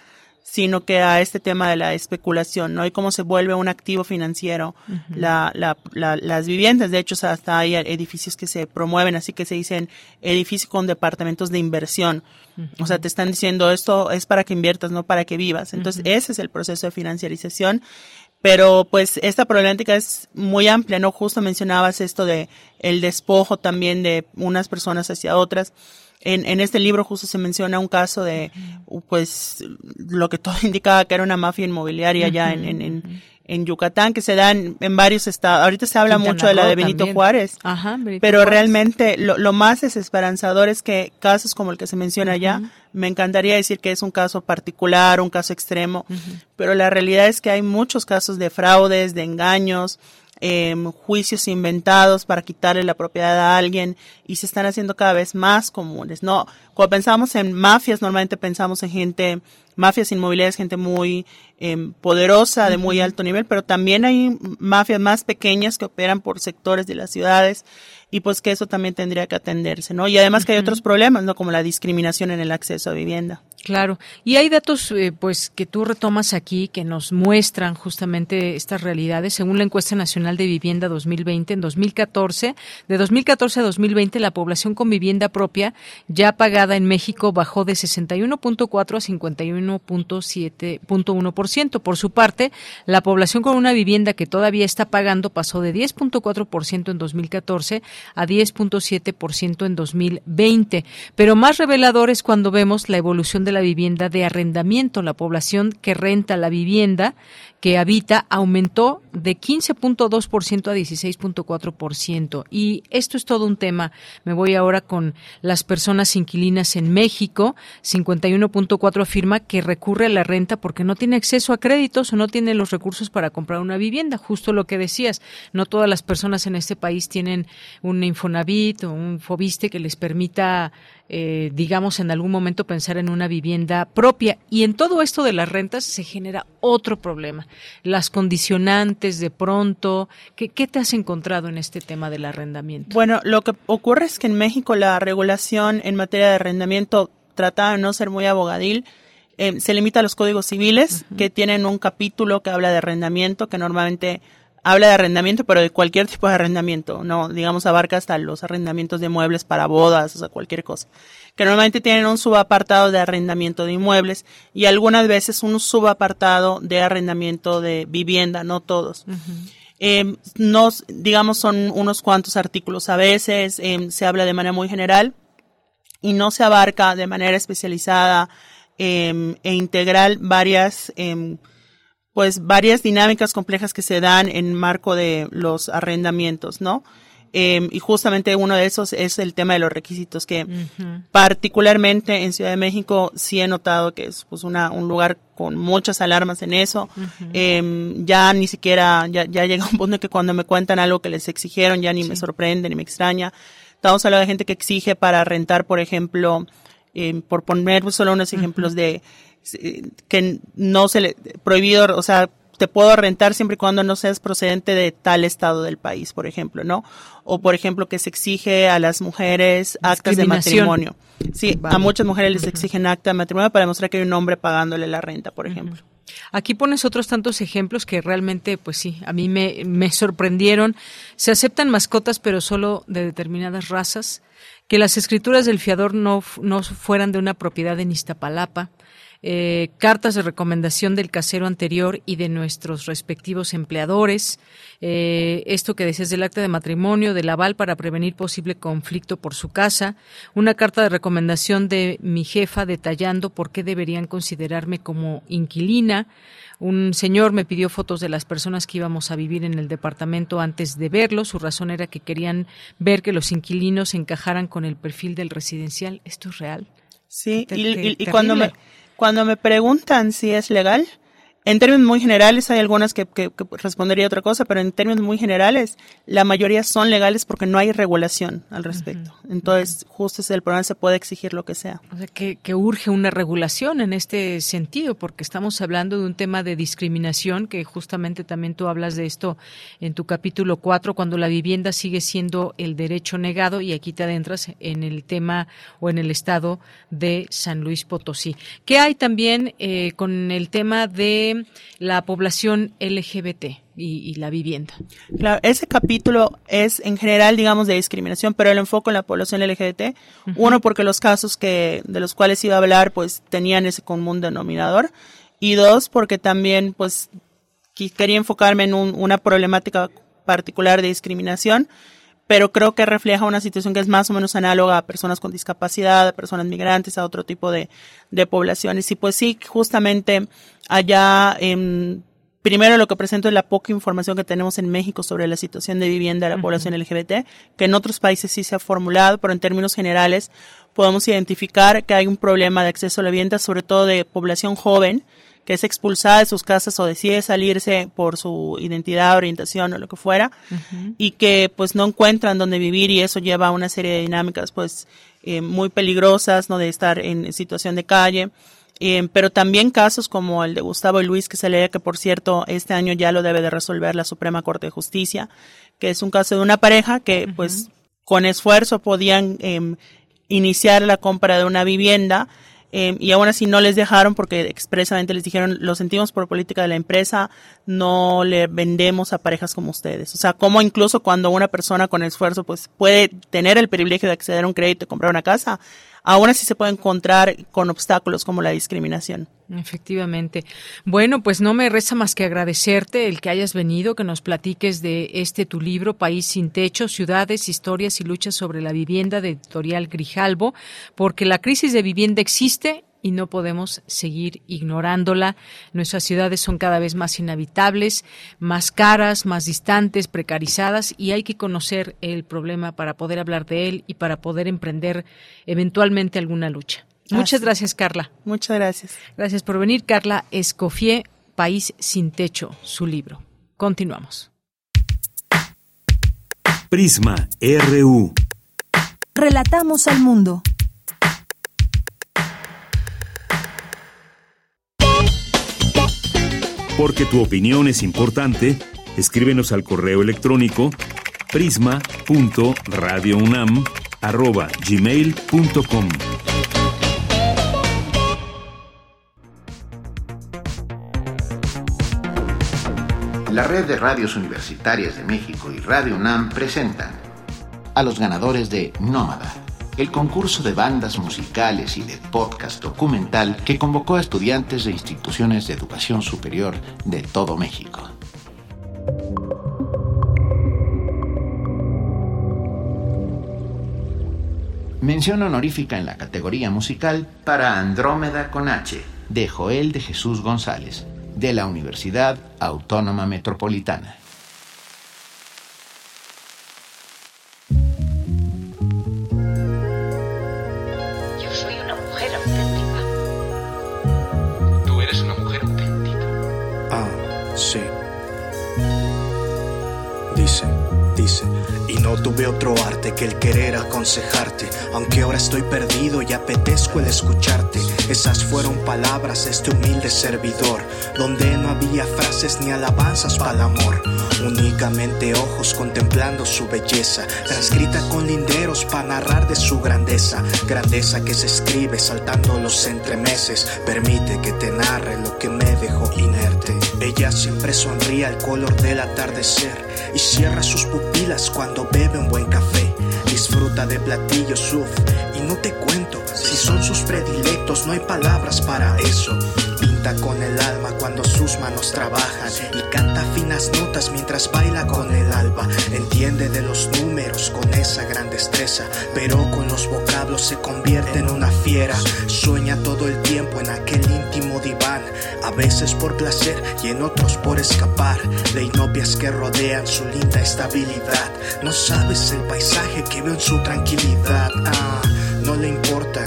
sino que a este tema de la especulación, ¿no? Y cómo se vuelve un activo financiero la, la, las viviendas. De hecho, hasta hay edificios que se promueven, así que se dicen edificios con departamentos de inversión. O sea, te están diciendo esto es para que inviertas, no para que vivas. Entonces, ese es el proceso de financiarización. Pero pues esta problemática es muy amplia, ¿no? Justo mencionabas esto de el despojo también de unas personas hacia otras en, en este libro justo se menciona un caso de, pues, lo que todo indicaba que era una mafia inmobiliaria ya en, en, en, en Yucatán, que se dan en varios estados. Ahorita se habla Quintana mucho de la de Benito también. Juárez, Ajá, Benito pero Juárez. realmente lo, lo más desesperanzador es que casos como el que se menciona allá, me encantaría decir que es un caso particular, un caso extremo, pero la realidad es que hay muchos casos de fraudes, de engaños, em, juicios inventados para quitarle la propiedad a alguien y se están haciendo cada vez más comunes. No, cuando pensamos en mafias, normalmente pensamos en gente, mafias inmobiliarias, gente muy em, poderosa, de muy alto nivel, pero también hay mafias más pequeñas que operan por sectores de las ciudades y pues que eso también tendría que atenderse, ¿no? Y además que hay otros problemas, ¿no? Como la discriminación en el acceso a vivienda. Claro, y hay datos eh, pues que tú retomas aquí que nos muestran justamente estas realidades. Según la encuesta nacional de vivienda 2020, en 2014, de 2014 a 2020 la población con vivienda propia ya pagada en México bajó de 61.4 a 51.7.1%. Por su parte, la población con una vivienda que todavía está pagando pasó de 10.4% en 2014 a 10.7% en 2020. Pero más revelador es cuando vemos la evolución de la vivienda de arrendamiento. La población que renta la vivienda que habita aumentó de 15.2% a 16.4%. Y esto es todo un tema. Me voy ahora con las personas inquilinas en México. 51.4 afirma que recurre a la renta porque no tiene acceso a créditos o no tiene los recursos para comprar una vivienda. Justo lo que decías. No todas las personas en este país tienen un Infonavit o un Fobiste que les permita eh, digamos, en algún momento pensar en una vivienda propia. Y en todo esto de las rentas se genera otro problema. Las condicionantes de pronto. ¿Qué, qué te has encontrado en este tema del arrendamiento? Bueno, lo que ocurre es que en México la regulación en materia de arrendamiento trata de no ser muy abogadil. Eh, se limita a los códigos civiles que tienen un capítulo que habla de arrendamiento, que normalmente habla de arrendamiento, pero de cualquier tipo de arrendamiento, no, digamos, abarca hasta los arrendamientos de muebles para bodas, o sea, cualquier cosa. Que normalmente tienen un subapartado de arrendamiento de inmuebles y algunas veces un subapartado de arrendamiento de vivienda, no todos. Eh, nos, digamos, son unos cuantos artículos. A veces eh, se habla de manera muy general y no se abarca de manera especializada eh, e integral varias, pues varias dinámicas complejas que se dan en marco de los arrendamientos, ¿no? Eh, y justamente uno de esos es el tema de los requisitos que particularmente en Ciudad de México sí he notado que es pues una, un lugar con muchas alarmas en eso. Eh, ya ni siquiera, ya, ya llega un punto en que cuando me cuentan algo que les exigieron ya ni me sorprende ni me extraña. Estamos hablando de gente que exige para rentar, por ejemplo, eh, por poner solo unos ejemplos de que no se le prohibido, o sea, te puedo rentar siempre y cuando no seas procedente de tal estado del país, por ejemplo, ¿no? O por ejemplo que se exige a las mujeres actas de matrimonio. Sí, a muchas mujeres les exigen acta de matrimonio para demostrar que hay un hombre pagándole la renta, por ejemplo. Aquí pones otros tantos ejemplos que realmente, pues sí, a mí me, me sorprendieron. Se aceptan mascotas, pero solo de determinadas razas. Que las escrituras del fiador no, no fueran de una propiedad en Iztapalapa. Eh, cartas de recomendación del casero anterior y de nuestros respectivos empleadores. Eh, esto que decías del acta de matrimonio, del aval para prevenir posible conflicto por su casa. Una carta de recomendación de mi jefa detallando por qué deberían considerarme como inquilina. Un señor me pidió fotos de las personas que íbamos a vivir en el departamento antes de verlo. Su razón era que querían ver que los inquilinos encajaran con el perfil del residencial. ¿Esto es real? Sí, Te- y, te- y- y cuando me. Cuando me preguntan si es legal, en términos muy generales hay algunas que, que- que respondería otra cosa, pero en términos muy generales la mayoría son legales porque no hay regulación al respecto. Entonces, justo ese es el problema, se puede exigir lo que sea. O sea, que, que urge una regulación en este sentido, porque estamos hablando de un tema de discriminación, que justamente también tú hablas de esto en tu capítulo 4, cuando la vivienda sigue siendo el derecho negado, y aquí te adentras en el tema o en el estado de San Luis Potosí. ¿Qué hay también eh, con el tema de la población LGBT y, y la vivienda? Claro, ese capítulo es en general, digamos, de discriminación, pero el enfoque en la población LGBT. Uno, porque los casos que, de los cuales iba a hablar, pues tenían ese común denominador. Y dos, porque también, pues, quería enfocarme en un- una problemática particular de discriminación, pero creo que refleja una situación que es más o menos análoga a personas con discapacidad, a personas migrantes, a otro tipo de, de poblaciones. Y pues sí, justamente allá, en, primero lo que presento es la poca información que tenemos en México sobre la situación de vivienda de la población LGBT, que en otros países sí se ha formulado, pero en términos generales podemos identificar que hay un problema de acceso a la vivienda, sobre todo de población joven, que es expulsada de sus casas o decide salirse por su identidad, orientación o lo que fuera, y que pues no encuentran dónde vivir y eso lleva a una serie de dinámicas pues eh, muy peligrosas, ¿no? De estar en situación de calle. Eh, pero también casos como el de Gustavo y Luis, que se lee que por cierto este año ya lo debe de resolver la Suprema Corte de Justicia, que es un caso de una pareja que pues con esfuerzo podían em, iniciar la compra de una vivienda, eh, y aún así no les dejaron porque expresamente les dijeron, lo sentimos por política de la empresa, no le vendemos a parejas como ustedes. O sea, como incluso cuando una persona con esfuerzo pues puede tener el privilegio de acceder a un crédito y comprar una casa, aún así se puede encontrar con obstáculos como la discriminación. Efectivamente. Bueno, pues no me resta más que agradecerte el que hayas venido, que nos platiques de este tu libro, País sin Techo, Ciudades, Historias y Luchas sobre la Vivienda de Editorial Grijalbo, porque la crisis de vivienda existe y no podemos seguir ignorándola. Nuestras ciudades son cada vez más inhabitables, más caras, más distantes, precarizadas y hay que conocer el problema para poder hablar de él y para poder emprender eventualmente alguna lucha. Muchas gracias, Carla. Muchas gracias. Gracias por venir, Carla Escofié, País sin Techo, su libro. Continuamos. Prisma RU. Relatamos al mundo. Porque tu opinión es importante, escríbenos al correo electrónico prisma.radiounam@gmail.com. La red de radios universitarias de México y Radio UNAM presentan a los ganadores de Nómada el concurso de bandas musicales y de podcast documental que convocó a estudiantes de instituciones de educación superior de todo México. Mención honorífica en la categoría musical para Andrómeda con H, de Joel de Jesús González, de la Universidad Autónoma Metropolitana. Otro arte que el querer aconsejarte, aunque ahora estoy perdido y apetezco el escucharte. Esas fueron palabras de este humilde servidor, donde no había frases ni alabanzas para el amor, únicamente ojos contemplando su belleza, transcrita con linderos para narrar de su grandeza, grandeza que se escribe saltando los entremeses, permite que te narre lo que me dejó inerte. Ella siempre sonríe al color del atardecer y cierra sus pupilas cuando bebe un buen café. Disfruta de platillos suf y no te cuento si son sus predilectos, no hay palabras para eso. Con el alma cuando sus manos trabajan y canta finas notas mientras baila con el alba. Entiende de los números con esa gran destreza, pero con los vocablos se convierte en una fiera. Sueña todo el tiempo en aquel íntimo diván, a veces por placer y en otros por escapar de inopias que rodean su linda estabilidad. No sabes el paisaje que veo en su tranquilidad. Ah, no le importa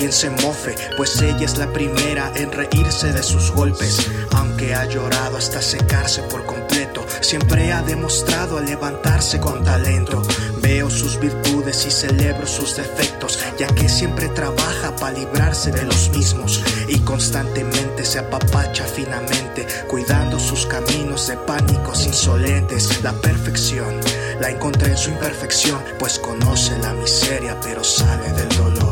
quien se mofe, pues ella es la primera en reírse de sus golpes. Aunque ha llorado hasta secarse por completo, siempre ha demostrado levantarse con talento. Veo sus virtudes y celebro sus defectos, ya que siempre trabaja para librarse de los mismos y constantemente se apapacha finamente, cuidando sus caminos de pánicos insolentes. La perfección la encontré en su imperfección, pues conoce la miseria, pero sale del dolor.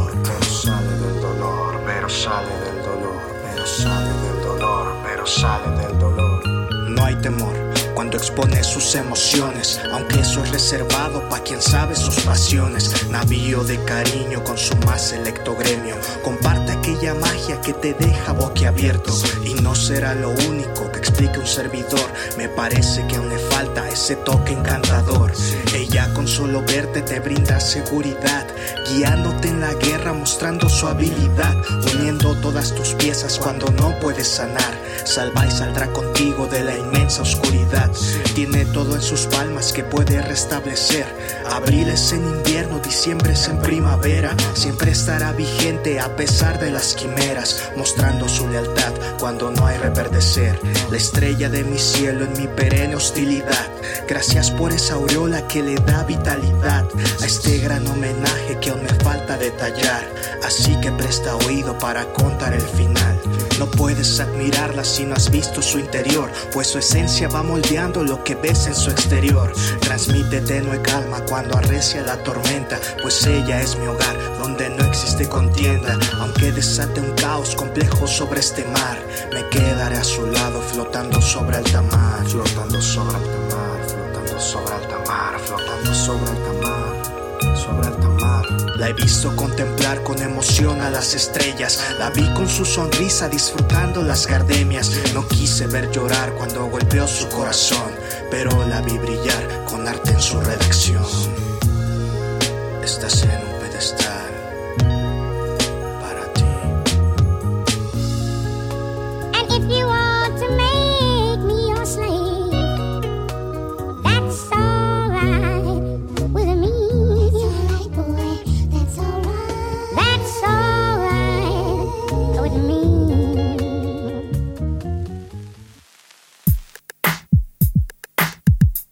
Pero sale del dolor, pero sale del dolor, pero sale del dolor. No hay temor cuando expone sus emociones, aunque eso es reservado para quien sabe sus pasiones. Navío de cariño con su más selecto gremio, comparte aquella magia que te deja boquiabierto y no será lo único que explique un servidor. Me parece que aún le falta ese toque encantador. Ella con solo verte te brinda seguridad, guiándote en la guerra, mostrando su habilidad, uniendo todas tus piezas cuando no puedes sanar. Salva y saldrá contigo de la inmensa oscuridad. Tiene todo en sus palmas que puede restablecer. Abril es en invierno, diciembre es en primavera. Siempre estará vigente a pesar de las quimeras, mostrando su lealtad cuando no hay reverdecer. La estrella de mi cielo en mi perenne hostilidad. Gracias por esa aureola que le da vitalidad a este gran homenaje que aún me falta detallar. Así que presta oído para contar el final. No puedes admirarla si no has visto su interior, pues su esencia va moldeando lo que ves en su exterior. Transmite tenue calma cuando arrecia la tormenta, pues ella es mi hogar, donde no existe contienda. Aunque desate un caos complejo sobre este mar, me quedaré a su lado flotando sobre alta mar, flotando sobre alta mar, flotando sobre alta mar, flotando sobre alta mar. La he visto contemplar con emoción a las estrellas. La vi con su sonrisa disfrutando las gardemias. No quise ver llorar cuando golpeó su corazón, pero la vi brillar con arte en su redacción. Estás en un pedestal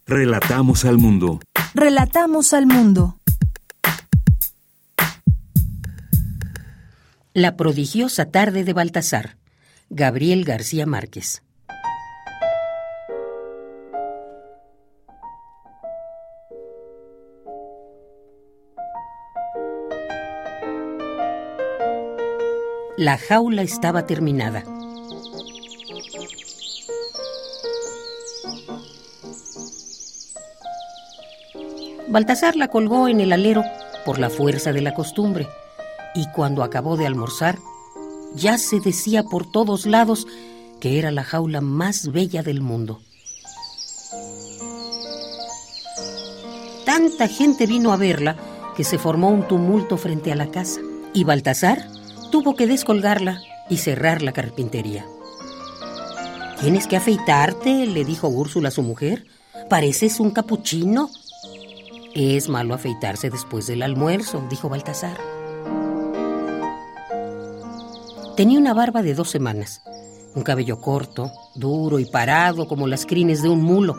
Relatamos al mundo. Relatamos al mundo. La prodigiosa tarde de Baltasar. Gabriel García Márquez. La jaula estaba terminada. Baltasar la colgó en el alero por la fuerza de la costumbre y cuando acabó de almorzar, ya se decía por todos lados que era la jaula más bella del mundo. Tanta gente vino a verla que se formó un tumulto frente a la casa y Baltasar tuvo que descolgarla y cerrar la carpintería. Tienes que afeitarte, le dijo Úrsula a su mujer. Pareces un capuchino. Es malo afeitarse después del almuerzo, dijo Baltasar. Tenía una barba de dos semanas, un cabello corto, duro y parado como las crines de un mulo,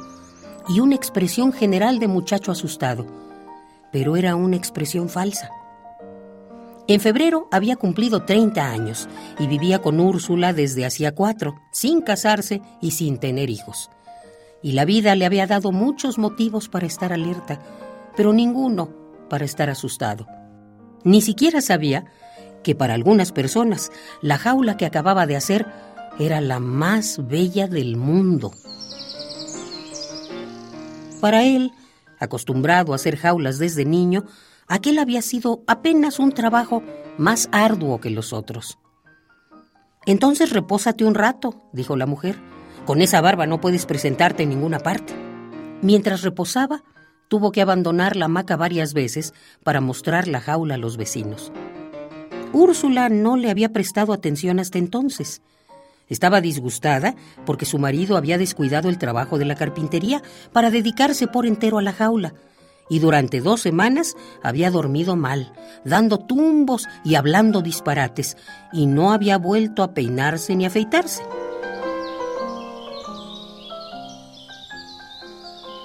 y una expresión general de muchacho asustado, pero era una expresión falsa. En febrero había cumplido 30 años y vivía con Úrsula desde hacía cuatro, sin casarse y sin tener hijos. Y la vida le había dado muchos motivos para estar alerta, pero ninguno para estar asustado. Ni siquiera sabía que para algunas personas la jaula que acababa de hacer era la más bella del mundo. Para él, acostumbrado a hacer jaulas desde niño, aquel había sido apenas un trabajo más arduo que los otros. Entonces repósate un rato, dijo la mujer. Con esa barba no puedes presentarte en ninguna parte. Mientras reposaba, tuvo que abandonar la hamaca varias veces para mostrar la jaula a los vecinos. Úrsula no le había prestado atención hasta entonces. Estaba disgustada porque su marido había descuidado el trabajo de la carpintería para dedicarse por entero a la jaula, y durante dos semanas había dormido mal, dando tumbos y hablando disparates, y no había vuelto a peinarse ni afeitarse.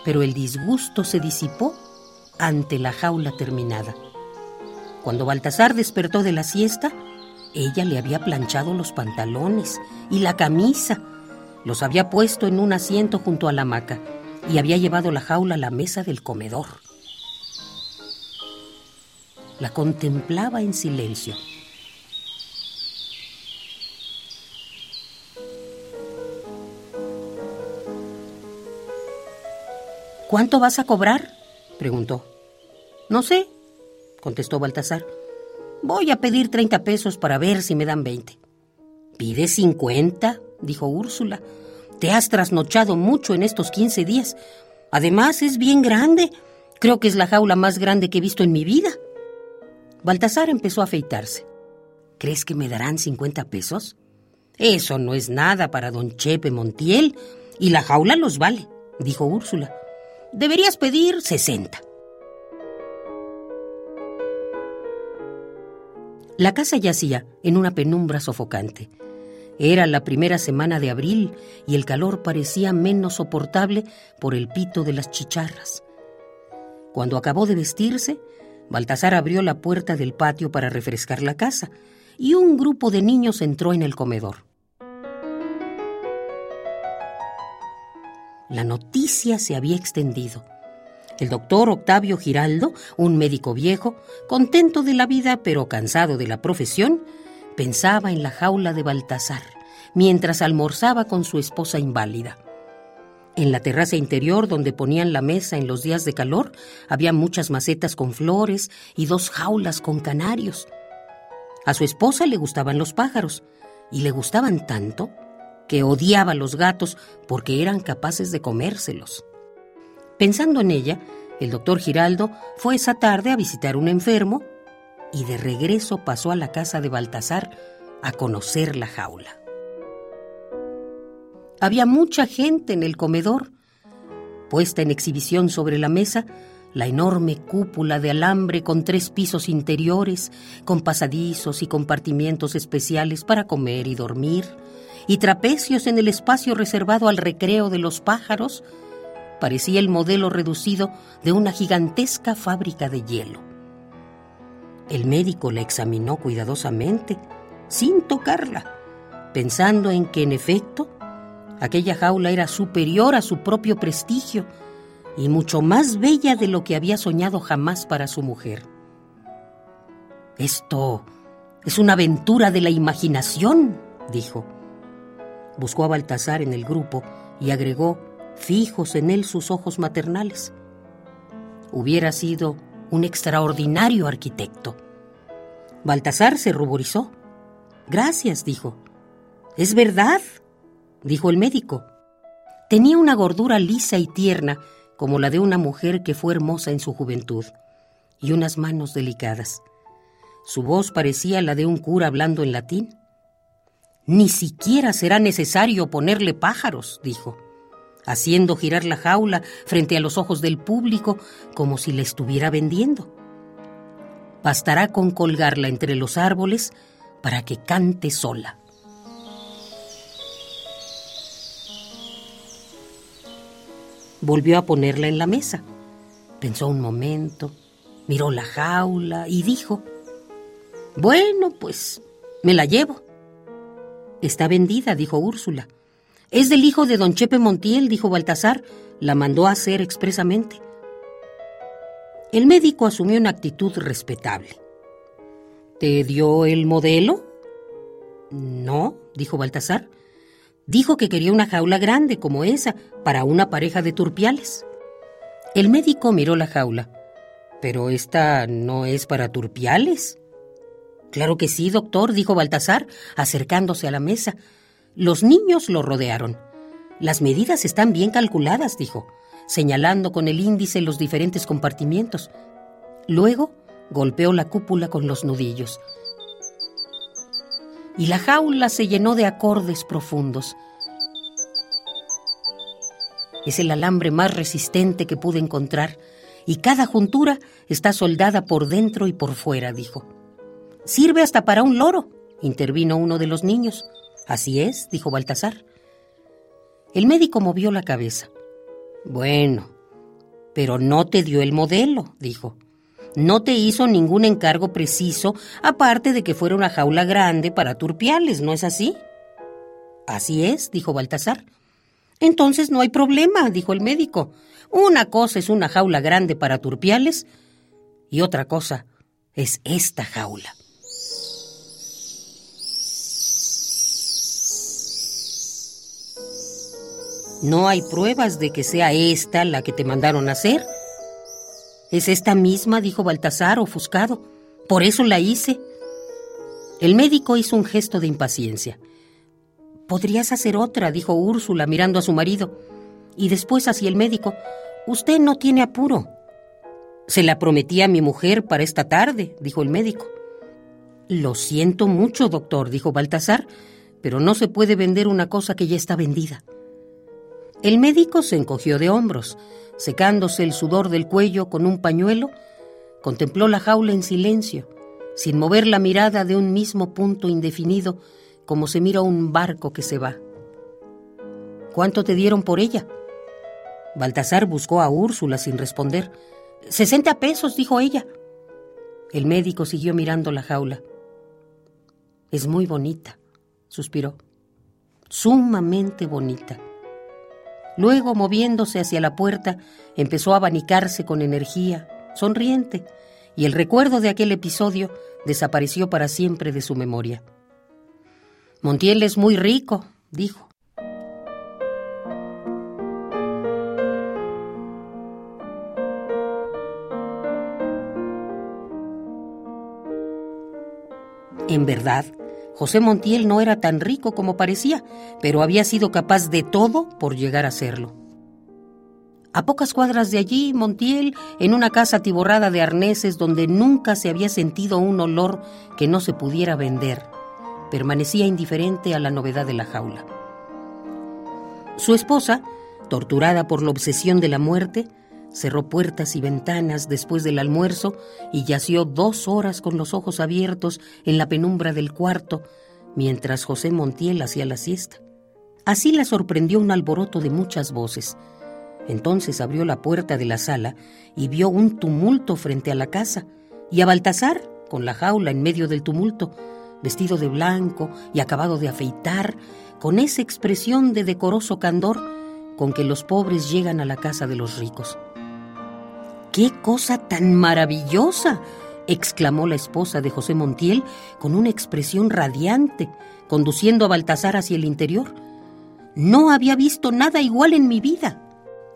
Pero el disgusto se disipó ante la jaula terminada. Cuando Baltasar despertó de la siesta, ella le había planchado los pantalones y la camisa, los había puesto en un asiento junto a la hamaca y había llevado la jaula a la mesa del comedor. La contemplaba en silencio. ¿Cuánto vas a cobrar? preguntó. No sé, contestó Baltasar. Voy a pedir 30 pesos para ver si me dan 20. Pide 50, dijo Úrsula. Te has trasnochado mucho en estos 15 días. Además, es bien grande. Creo que es la jaula más grande que he visto en mi vida. Baltasar empezó a afeitarse. ¿Crees que me darán 50 pesos? Eso no es nada para don Chepe Montiel, y la jaula los vale, dijo Úrsula. Deberías pedir 60. La casa yacía en una penumbra sofocante. Era la primera semana de abril y el calor parecía menos soportable por el pito de las chicharras. Cuando acabó de vestirse, Baltasar abrió la puerta del patio para refrescar la casa y un grupo de niños entró en el comedor. La noticia se había extendido. El doctor Octavio Giraldo, un médico viejo, contento de la vida pero cansado de la profesión, pensaba en la jaula de Baltasar mientras almorzaba con su esposa inválida. En la terraza interior donde ponían la mesa en los días de calor había muchas macetas con flores y dos jaulas con canarios. A su esposa le gustaban los pájaros y le gustaban tanto que odiaba los gatos porque eran capaces de comérselos. Pensando en ella, el doctor Giraldo fue esa tarde a visitar un enfermo y de regreso pasó a la casa de Baltasar a conocer la jaula. Había mucha gente en el comedor. Puesta en exhibición sobre la mesa, la enorme cúpula de alambre con tres pisos interiores, con pasadizos y compartimientos especiales para comer y dormir, y trapecios en el espacio reservado al recreo de los pájaros, parecía el modelo reducido de una gigantesca fábrica de hielo. El médico la examinó cuidadosamente, sin tocarla, pensando en que, en efecto, aquella jaula era superior a su propio prestigio y mucho más bella de lo que había soñado jamás para su mujer. Esto es una aventura de la imaginación, dijo. Buscó a Baltasar en el grupo y agregó, fijos en él sus ojos maternales. Hubiera sido un extraordinario arquitecto. Baltasar se ruborizó. Gracias, dijo. Es verdad, dijo el médico. Tenía una gordura lisa y tierna, como la de una mujer que fue hermosa en su juventud, y unas manos delicadas. Su voz parecía la de un cura hablando en latín. Ni siquiera será necesario ponerle pájaros, dijo, haciendo girar la jaula frente a los ojos del público como si la estuviera vendiendo. Bastará con colgarla entre los árboles para que cante sola. Volvió a ponerla en la mesa. Pensó un momento, miró la jaula y dijo, Bueno, pues me la llevo. Está vendida, dijo Úrsula. Es del hijo de don Chepe Montiel, dijo Baltasar. La mandó a hacer expresamente. El médico asumió una actitud respetable. ¿Te dio el modelo? No, dijo Baltasar. Dijo que quería una jaula grande como esa para una pareja de turpiales. El médico miró la jaula. Pero esta no es para turpiales. Claro que sí, doctor, dijo Baltasar, acercándose a la mesa. Los niños lo rodearon. Las medidas están bien calculadas, dijo, señalando con el índice los diferentes compartimientos. Luego golpeó la cúpula con los nudillos. Y la jaula se llenó de acordes profundos. Es el alambre más resistente que pude encontrar, y cada juntura está soldada por dentro y por fuera, dijo. Sirve hasta para un loro, intervino uno de los niños. Así es, dijo Baltasar. El médico movió la cabeza. Bueno, pero no te dio el modelo, dijo. No te hizo ningún encargo preciso, aparte de que fuera una jaula grande para turpiales, ¿no es así? Así es, dijo Baltasar. Entonces no hay problema, dijo el médico. Una cosa es una jaula grande para turpiales y otra cosa es esta jaula. No hay pruebas de que sea esta la que te mandaron hacer. Es esta misma, dijo Baltasar, ofuscado. Por eso la hice. El médico hizo un gesto de impaciencia. Podrías hacer otra, dijo Úrsula mirando a su marido. Y después hacia el médico. Usted no tiene apuro. Se la prometí a mi mujer para esta tarde, dijo el médico. Lo siento mucho, doctor, dijo Baltasar, pero no se puede vender una cosa que ya está vendida. El médico se encogió de hombros, secándose el sudor del cuello con un pañuelo, contempló la jaula en silencio, sin mover la mirada de un mismo punto indefinido, como se mira un barco que se va. ¿Cuánto te dieron por ella? Baltasar buscó a Úrsula sin responder. Sesenta pesos, dijo ella. El médico siguió mirando la jaula. Es muy bonita, suspiró. Sumamente bonita. Luego, moviéndose hacia la puerta, empezó a abanicarse con energía, sonriente, y el recuerdo de aquel episodio desapareció para siempre de su memoria. Montiel es muy rico, dijo. En verdad, José Montiel no era tan rico como parecía, pero había sido capaz de todo por llegar a serlo. A pocas cuadras de allí, Montiel, en una casa atiborrada de arneses donde nunca se había sentido un olor que no se pudiera vender, permanecía indiferente a la novedad de la jaula. Su esposa, torturada por la obsesión de la muerte, cerró puertas y ventanas después del almuerzo y yació dos horas con los ojos abiertos en la penumbra del cuarto, mientras José Montiel hacía la siesta. Así la sorprendió un alboroto de muchas voces. Entonces abrió la puerta de la sala y vio un tumulto frente a la casa, y a Baltasar, con la jaula en medio del tumulto, vestido de blanco y acabado de afeitar, con esa expresión de decoroso candor con que los pobres llegan a la casa de los ricos. ¡Qué cosa tan maravillosa! exclamó la esposa de José Montiel con una expresión radiante, conduciendo a Baltasar hacia el interior. No había visto nada igual en mi vida.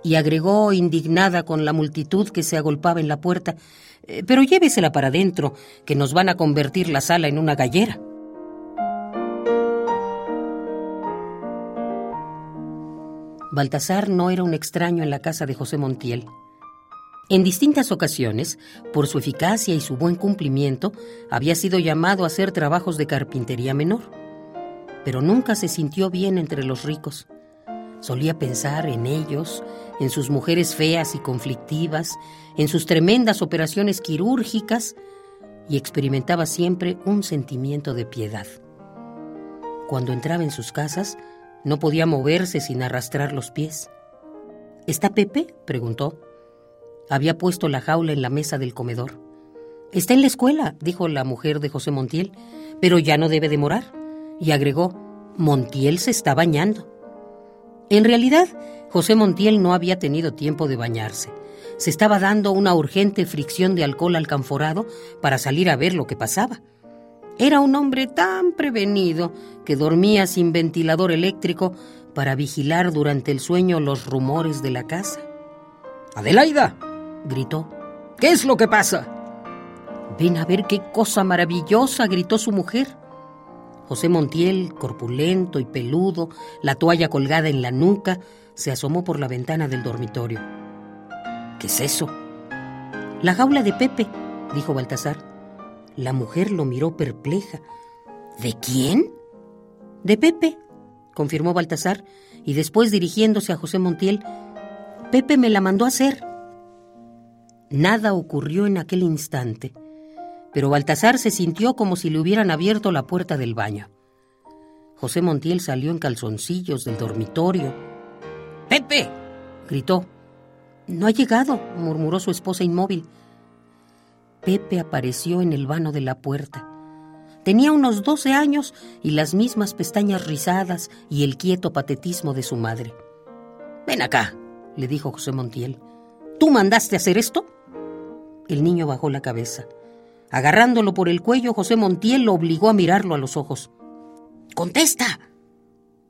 Y agregó, indignada con la multitud que se agolpaba en la puerta, "Eh, pero llévesela para adentro, que nos van a convertir la sala en una gallera. Baltasar no era un extraño en la casa de José Montiel. En distintas ocasiones, por su eficacia y su buen cumplimiento, había sido llamado a hacer trabajos de carpintería menor. Pero nunca se sintió bien entre los ricos. Solía pensar en ellos, en sus mujeres feas y conflictivas, en sus tremendas operaciones quirúrgicas, y experimentaba siempre un sentimiento de piedad. Cuando entraba en sus casas, no podía moverse sin arrastrar los pies. ¿Está Pepe? preguntó. Había puesto la jaula en la mesa del comedor. Está en la escuela, dijo la mujer de José Montiel, pero ya no debe demorar. Y agregó, Montiel se está bañando. En realidad, José Montiel no había tenido tiempo de bañarse. Se estaba dando una urgente fricción de alcohol alcanforado para salir a ver lo que pasaba. Era un hombre tan prevenido que dormía sin ventilador eléctrico para vigilar durante el sueño los rumores de la casa. Adelaida, gritó. ¿qué es lo que pasa? Ven a ver qué cosa maravillosa, gritó su mujer. José Montiel, corpulento y peludo, la toalla colgada en la nuca, se asomó por la ventana del dormitorio. ¿Qué es eso? La jaula de Pepe, dijo Baltasar. La mujer lo miró perpleja. ¿De quién? De Pepe, confirmó Baltasar, y después dirigiéndose a José Montiel, Pepe me la mandó a hacer. Nada ocurrió en aquel instante, pero Baltasar se sintió como si le hubieran abierto la puerta del baño. José Montiel salió en calzoncillos del dormitorio. ¡Pepe! gritó. No ha llegado, murmuró su esposa inmóvil. Pepe apareció en el vano de la puerta. Tenía unos doce años y las mismas pestañas rizadas y el quieto patetismo de su madre. Ven acá, le dijo José Montiel. ¿Tú mandaste hacer esto? El niño bajó la cabeza. Agarrándolo por el cuello, José Montiel lo obligó a mirarlo a los ojos. ¡Contesta!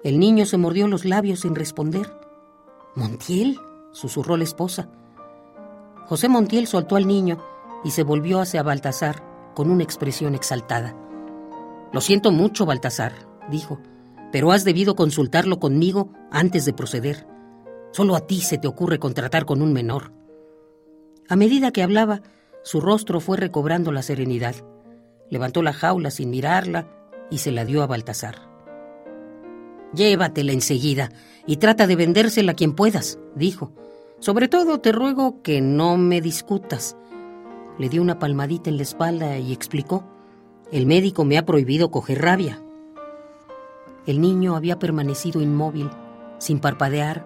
El niño se mordió los labios sin responder. Montiel, susurró la esposa. José Montiel soltó al niño y se volvió hacia Baltasar con una expresión exaltada. Lo siento mucho, Baltasar, dijo, pero has debido consultarlo conmigo antes de proceder. Solo a ti se te ocurre contratar con un menor. A medida que hablaba, su rostro fue recobrando la serenidad. Levantó la jaula sin mirarla y se la dio a Baltasar. Llévatela enseguida y trata de vendérsela a quien puedas, dijo. Sobre todo te ruego que no me discutas. Le dio una palmadita en la espalda y explicó. El médico me ha prohibido coger rabia. El niño había permanecido inmóvil, sin parpadear,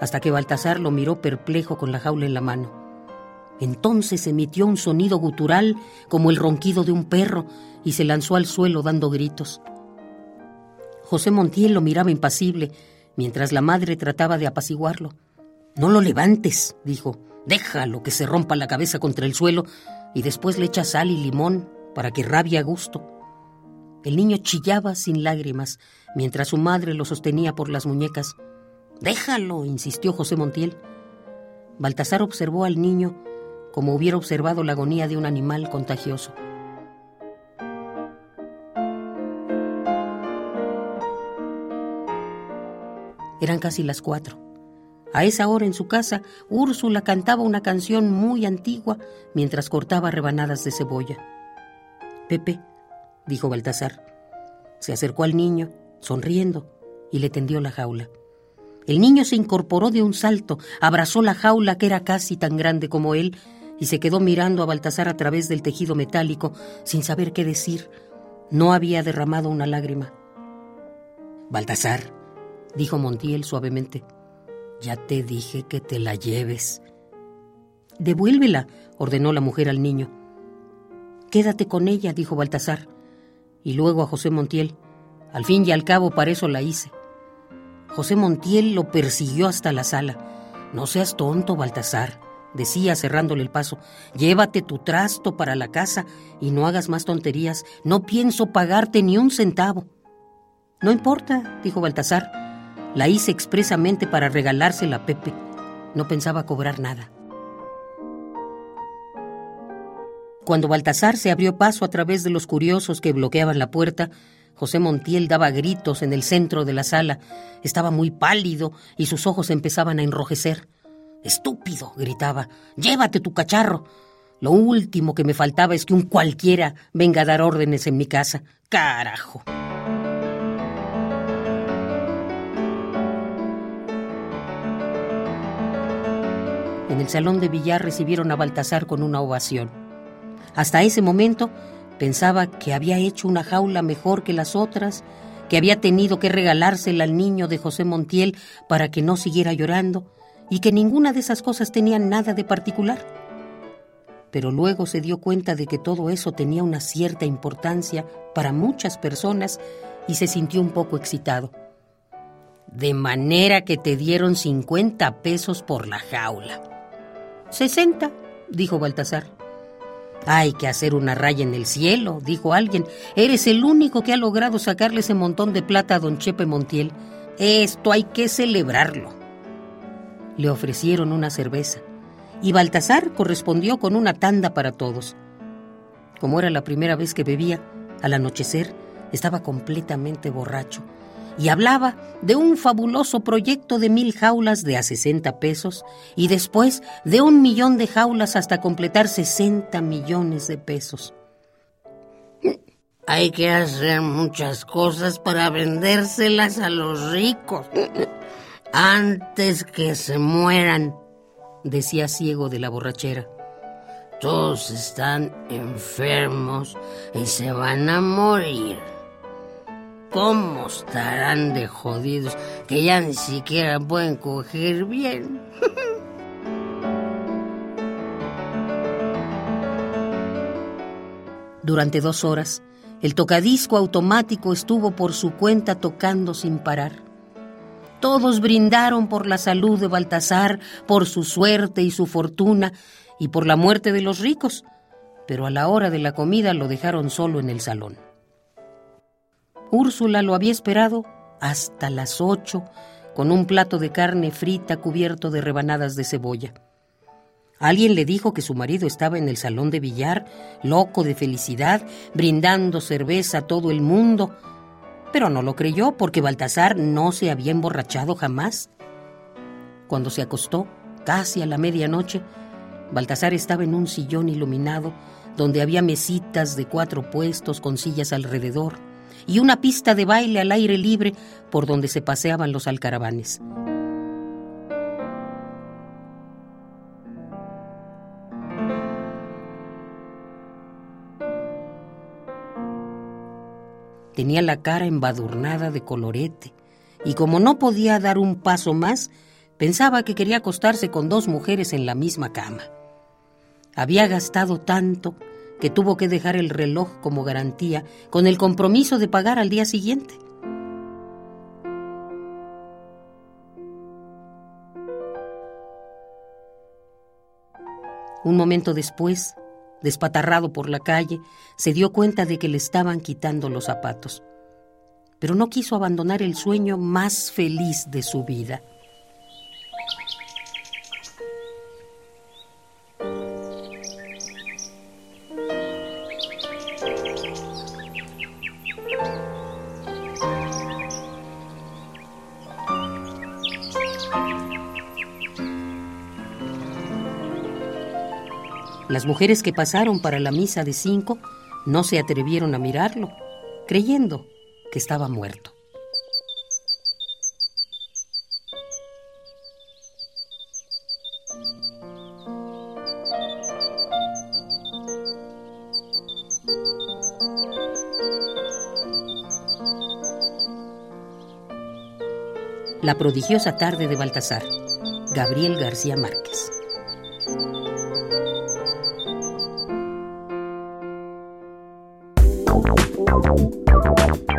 hasta que Baltasar lo miró perplejo con la jaula en la mano. Entonces emitió un sonido gutural como el ronquido de un perro y se lanzó al suelo dando gritos. José Montiel lo miraba impasible, mientras la madre trataba de apaciguarlo. No lo levantes, dijo. Déjalo que se rompa la cabeza contra el suelo y después le echa sal y limón para que rabie a gusto. El niño chillaba sin lágrimas, mientras su madre lo sostenía por las muñecas. Déjalo, insistió José Montiel. Baltasar observó al niño como hubiera observado la agonía de un animal contagioso. Eran casi las cuatro. A esa hora en su casa, Úrsula cantaba una canción muy antigua mientras cortaba rebanadas de cebolla. Pepe, dijo Baltasar. Se acercó al niño, sonriendo, y le tendió la jaula. El niño se incorporó de un salto, abrazó la jaula que era casi tan grande como él, y se quedó mirando a Baltasar a través del tejido metálico, sin saber qué decir. No había derramado una lágrima. Baltasar, dijo Montiel suavemente, ya te dije que te la lleves. Devuélvela, ordenó la mujer al niño. Quédate con ella, dijo Baltasar. Y luego a José Montiel. Al fin y al cabo, para eso la hice. José Montiel lo persiguió hasta la sala. No seas tonto, Baltasar, decía cerrándole el paso. Llévate tu trasto para la casa y no hagas más tonterías. No pienso pagarte ni un centavo. No importa, dijo Baltasar. La hice expresamente para regalársela a Pepe. No pensaba cobrar nada. Cuando Baltasar se abrió paso a través de los curiosos que bloqueaban la puerta, José Montiel daba gritos en el centro de la sala. Estaba muy pálido y sus ojos empezaban a enrojecer. Estúpido, gritaba. Llévate tu cacharro. Lo último que me faltaba es que un cualquiera venga a dar órdenes en mi casa. Carajo. En el salón de billar recibieron a Baltasar con una ovación. Hasta ese momento pensaba que había hecho una jaula mejor que las otras, que había tenido que regalársela al niño de José Montiel para que no siguiera llorando y que ninguna de esas cosas tenía nada de particular. Pero luego se dio cuenta de que todo eso tenía una cierta importancia para muchas personas y se sintió un poco excitado. De manera que te dieron 50 pesos por la jaula. 60, dijo Baltasar. Hay que hacer una raya en el cielo, dijo alguien. Eres el único que ha logrado sacarle ese montón de plata a don Chepe Montiel. Esto hay que celebrarlo. Le ofrecieron una cerveza y Baltasar correspondió con una tanda para todos. Como era la primera vez que bebía, al anochecer estaba completamente borracho y hablaba de un fabuloso proyecto de mil jaulas de a 60 pesos y después de un millón de jaulas hasta completar 60 millones de pesos. Hay que hacer muchas cosas para vendérselas a los ricos antes que se mueran, decía ciego de la borrachera. Todos están enfermos y se van a morir. ¿Cómo estarán de jodidos que ya ni siquiera pueden coger bien? Durante dos horas, el tocadisco automático estuvo por su cuenta tocando sin parar. Todos brindaron por la salud de Baltasar, por su suerte y su fortuna, y por la muerte de los ricos, pero a la hora de la comida lo dejaron solo en el salón. Úrsula lo había esperado hasta las ocho, con un plato de carne frita cubierto de rebanadas de cebolla. Alguien le dijo que su marido estaba en el salón de billar, loco de felicidad, brindando cerveza a todo el mundo, pero no lo creyó porque Baltasar no se había emborrachado jamás. Cuando se acostó, casi a la medianoche, Baltasar estaba en un sillón iluminado donde había mesitas de cuatro puestos con sillas alrededor y una pista de baile al aire libre por donde se paseaban los alcaravanes. Tenía la cara embadurnada de colorete y como no podía dar un paso más, pensaba que quería acostarse con dos mujeres en la misma cama. Había gastado tanto que tuvo que dejar el reloj como garantía con el compromiso de pagar al día siguiente. Un momento después, despatarrado por la calle, se dio cuenta de que le estaban quitando los zapatos. Pero no quiso abandonar el sueño más feliz de su vida. Las mujeres que pasaron para la misa de cinco no se atrevieron a mirarlo, creyendo que estaba muerto. La prodigiosa tarde de Baltasar, Gabriel García Márquez.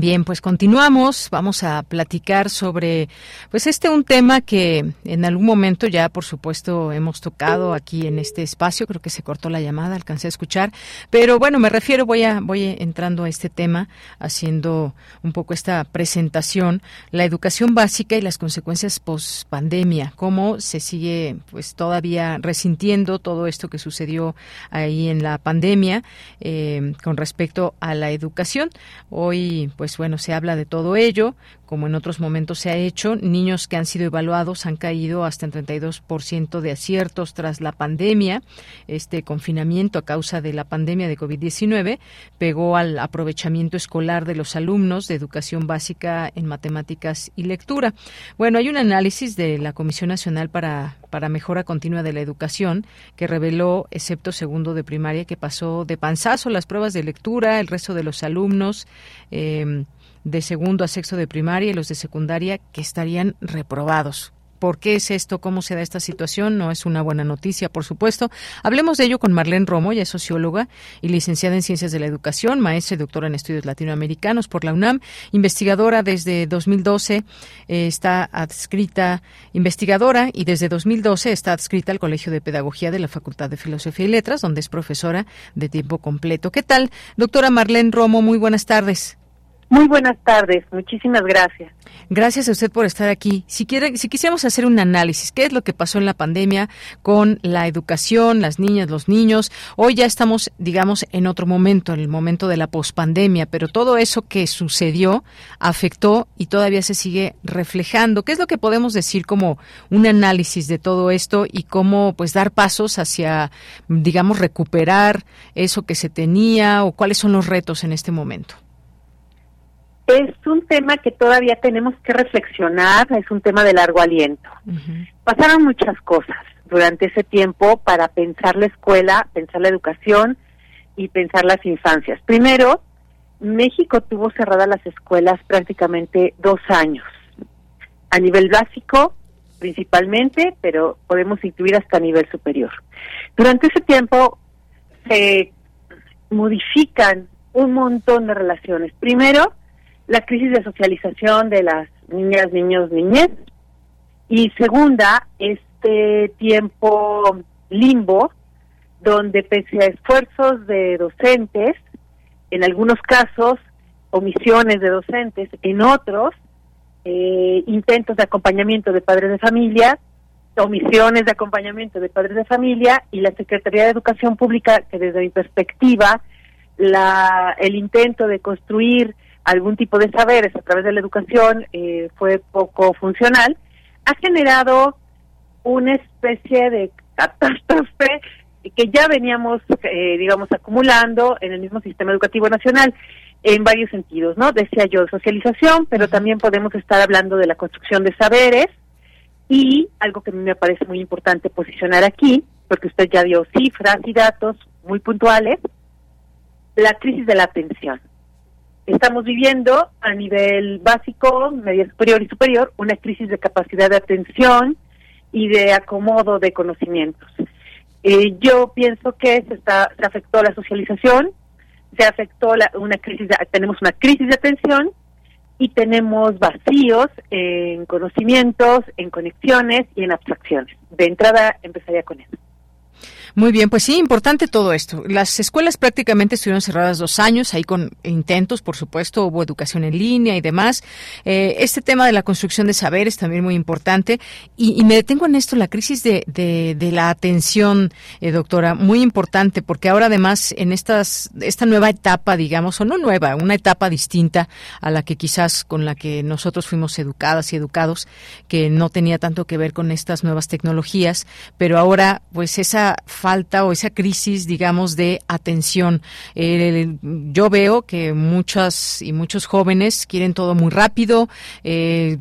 Bien, pues continuamos. Vamos a platicar sobre, pues este un tema que en algún momento ya, por supuesto, hemos tocado aquí en este espacio. Creo que se cortó la llamada, alcancé a escuchar, pero bueno, me refiero, voy a voy entrando a este tema, haciendo un poco esta presentación, la educación básica y las consecuencias post pandemia, cómo se sigue, pues todavía resintiendo todo esto que sucedió ahí en la pandemia eh, con respecto a la educación. Hoy pues bueno, se habla de todo ello, como en otros momentos se ha hecho. Niños que han sido evaluados han caído hasta en 32% de aciertos tras la pandemia. Este confinamiento a causa de la pandemia de COVID-19 pegó al aprovechamiento escolar de los alumnos de educación básica en matemáticas y lectura. Bueno, hay un análisis de la Comisión Nacional para, para Mejora Continua de la Educación que reveló, excepto segundo de primaria, que pasó de panzazo las pruebas de lectura, el resto de los alumnos. Eh, de segundo a sexto de primaria y los de secundaria que estarían reprobados. ¿Por qué es esto? ¿Cómo se da esta situación? No es una buena noticia, por supuesto. Hablemos de ello con Marlene Romo, ya es socióloga y licenciada en Ciencias de la Educación, maestra y doctora en Estudios Latinoamericanos por la UNAM, investigadora desde 2012, eh, está adscrita, investigadora y desde 2012 está adscrita al Colegio de Pedagogía de la Facultad de Filosofía y Letras, donde es profesora de tiempo completo. ¿Qué tal, doctora Marlene Romo? Muy buenas tardes. Muy buenas tardes, muchísimas gracias. Gracias a usted por estar aquí. Si quiere, si quisiéramos hacer un análisis, ¿qué es lo que pasó en la pandemia con la educación, las niñas, los niños? Hoy ya estamos, digamos, en otro momento, en el momento de la pospandemia, pero todo eso que sucedió afectó y todavía se sigue reflejando. ¿Qué es lo que podemos decir como un análisis de todo esto y cómo pues dar pasos hacia, digamos, recuperar eso que se tenía o cuáles son los retos en este momento? Es un tema que todavía tenemos que reflexionar, es un tema de largo aliento. Pasaron muchas cosas durante ese tiempo para pensar la escuela, pensar la educación y pensar las infancias. Primero, México tuvo cerradas las escuelas prácticamente dos años, a nivel básico principalmente, pero podemos incluir hasta nivel superior. Durante ese tiempo se modifican un montón de relaciones. Primero, la crisis de socialización de las niñas, niños, niñez Y segunda, este tiempo limbo, donde pese a esfuerzos de docentes, en algunos casos omisiones de docentes, en otros eh, intentos de acompañamiento de padres de familia, omisiones de acompañamiento de padres de familia y la Secretaría de Educación Pública, que desde mi perspectiva, la, el intento de construir algún tipo de saberes a través de la educación eh, fue poco funcional, ha generado una especie de catástrofe que ya veníamos, eh, digamos, acumulando en el mismo sistema educativo nacional en varios sentidos, ¿no? Decía yo, socialización, pero también podemos estar hablando de la construcción de saberes y algo que a mí me parece muy importante posicionar aquí, porque usted ya dio cifras y datos muy puntuales, la crisis de la atención. Estamos viviendo a nivel básico, media superior y superior, una crisis de capacidad de atención y de acomodo de conocimientos. Eh, yo pienso que se, está, se afectó la socialización, se afectó la, una crisis, tenemos una crisis de atención y tenemos vacíos en conocimientos, en conexiones y en abstracciones. De entrada empezaría con eso. Muy bien, pues sí, importante todo esto. Las escuelas prácticamente estuvieron cerradas dos años, ahí con intentos, por supuesto, hubo educación en línea y demás. Eh, este tema de la construcción de saberes también muy importante. Y, y me detengo en esto, la crisis de, de, de la atención, eh, doctora, muy importante, porque ahora además en estas, esta nueva etapa, digamos, o no nueva, una etapa distinta a la que quizás con la que nosotros fuimos educadas y educados, que no tenía tanto que ver con estas nuevas tecnologías, pero ahora pues esa falta o esa crisis, digamos, de atención. Eh, yo veo que muchas y muchos jóvenes quieren todo muy rápido, eh,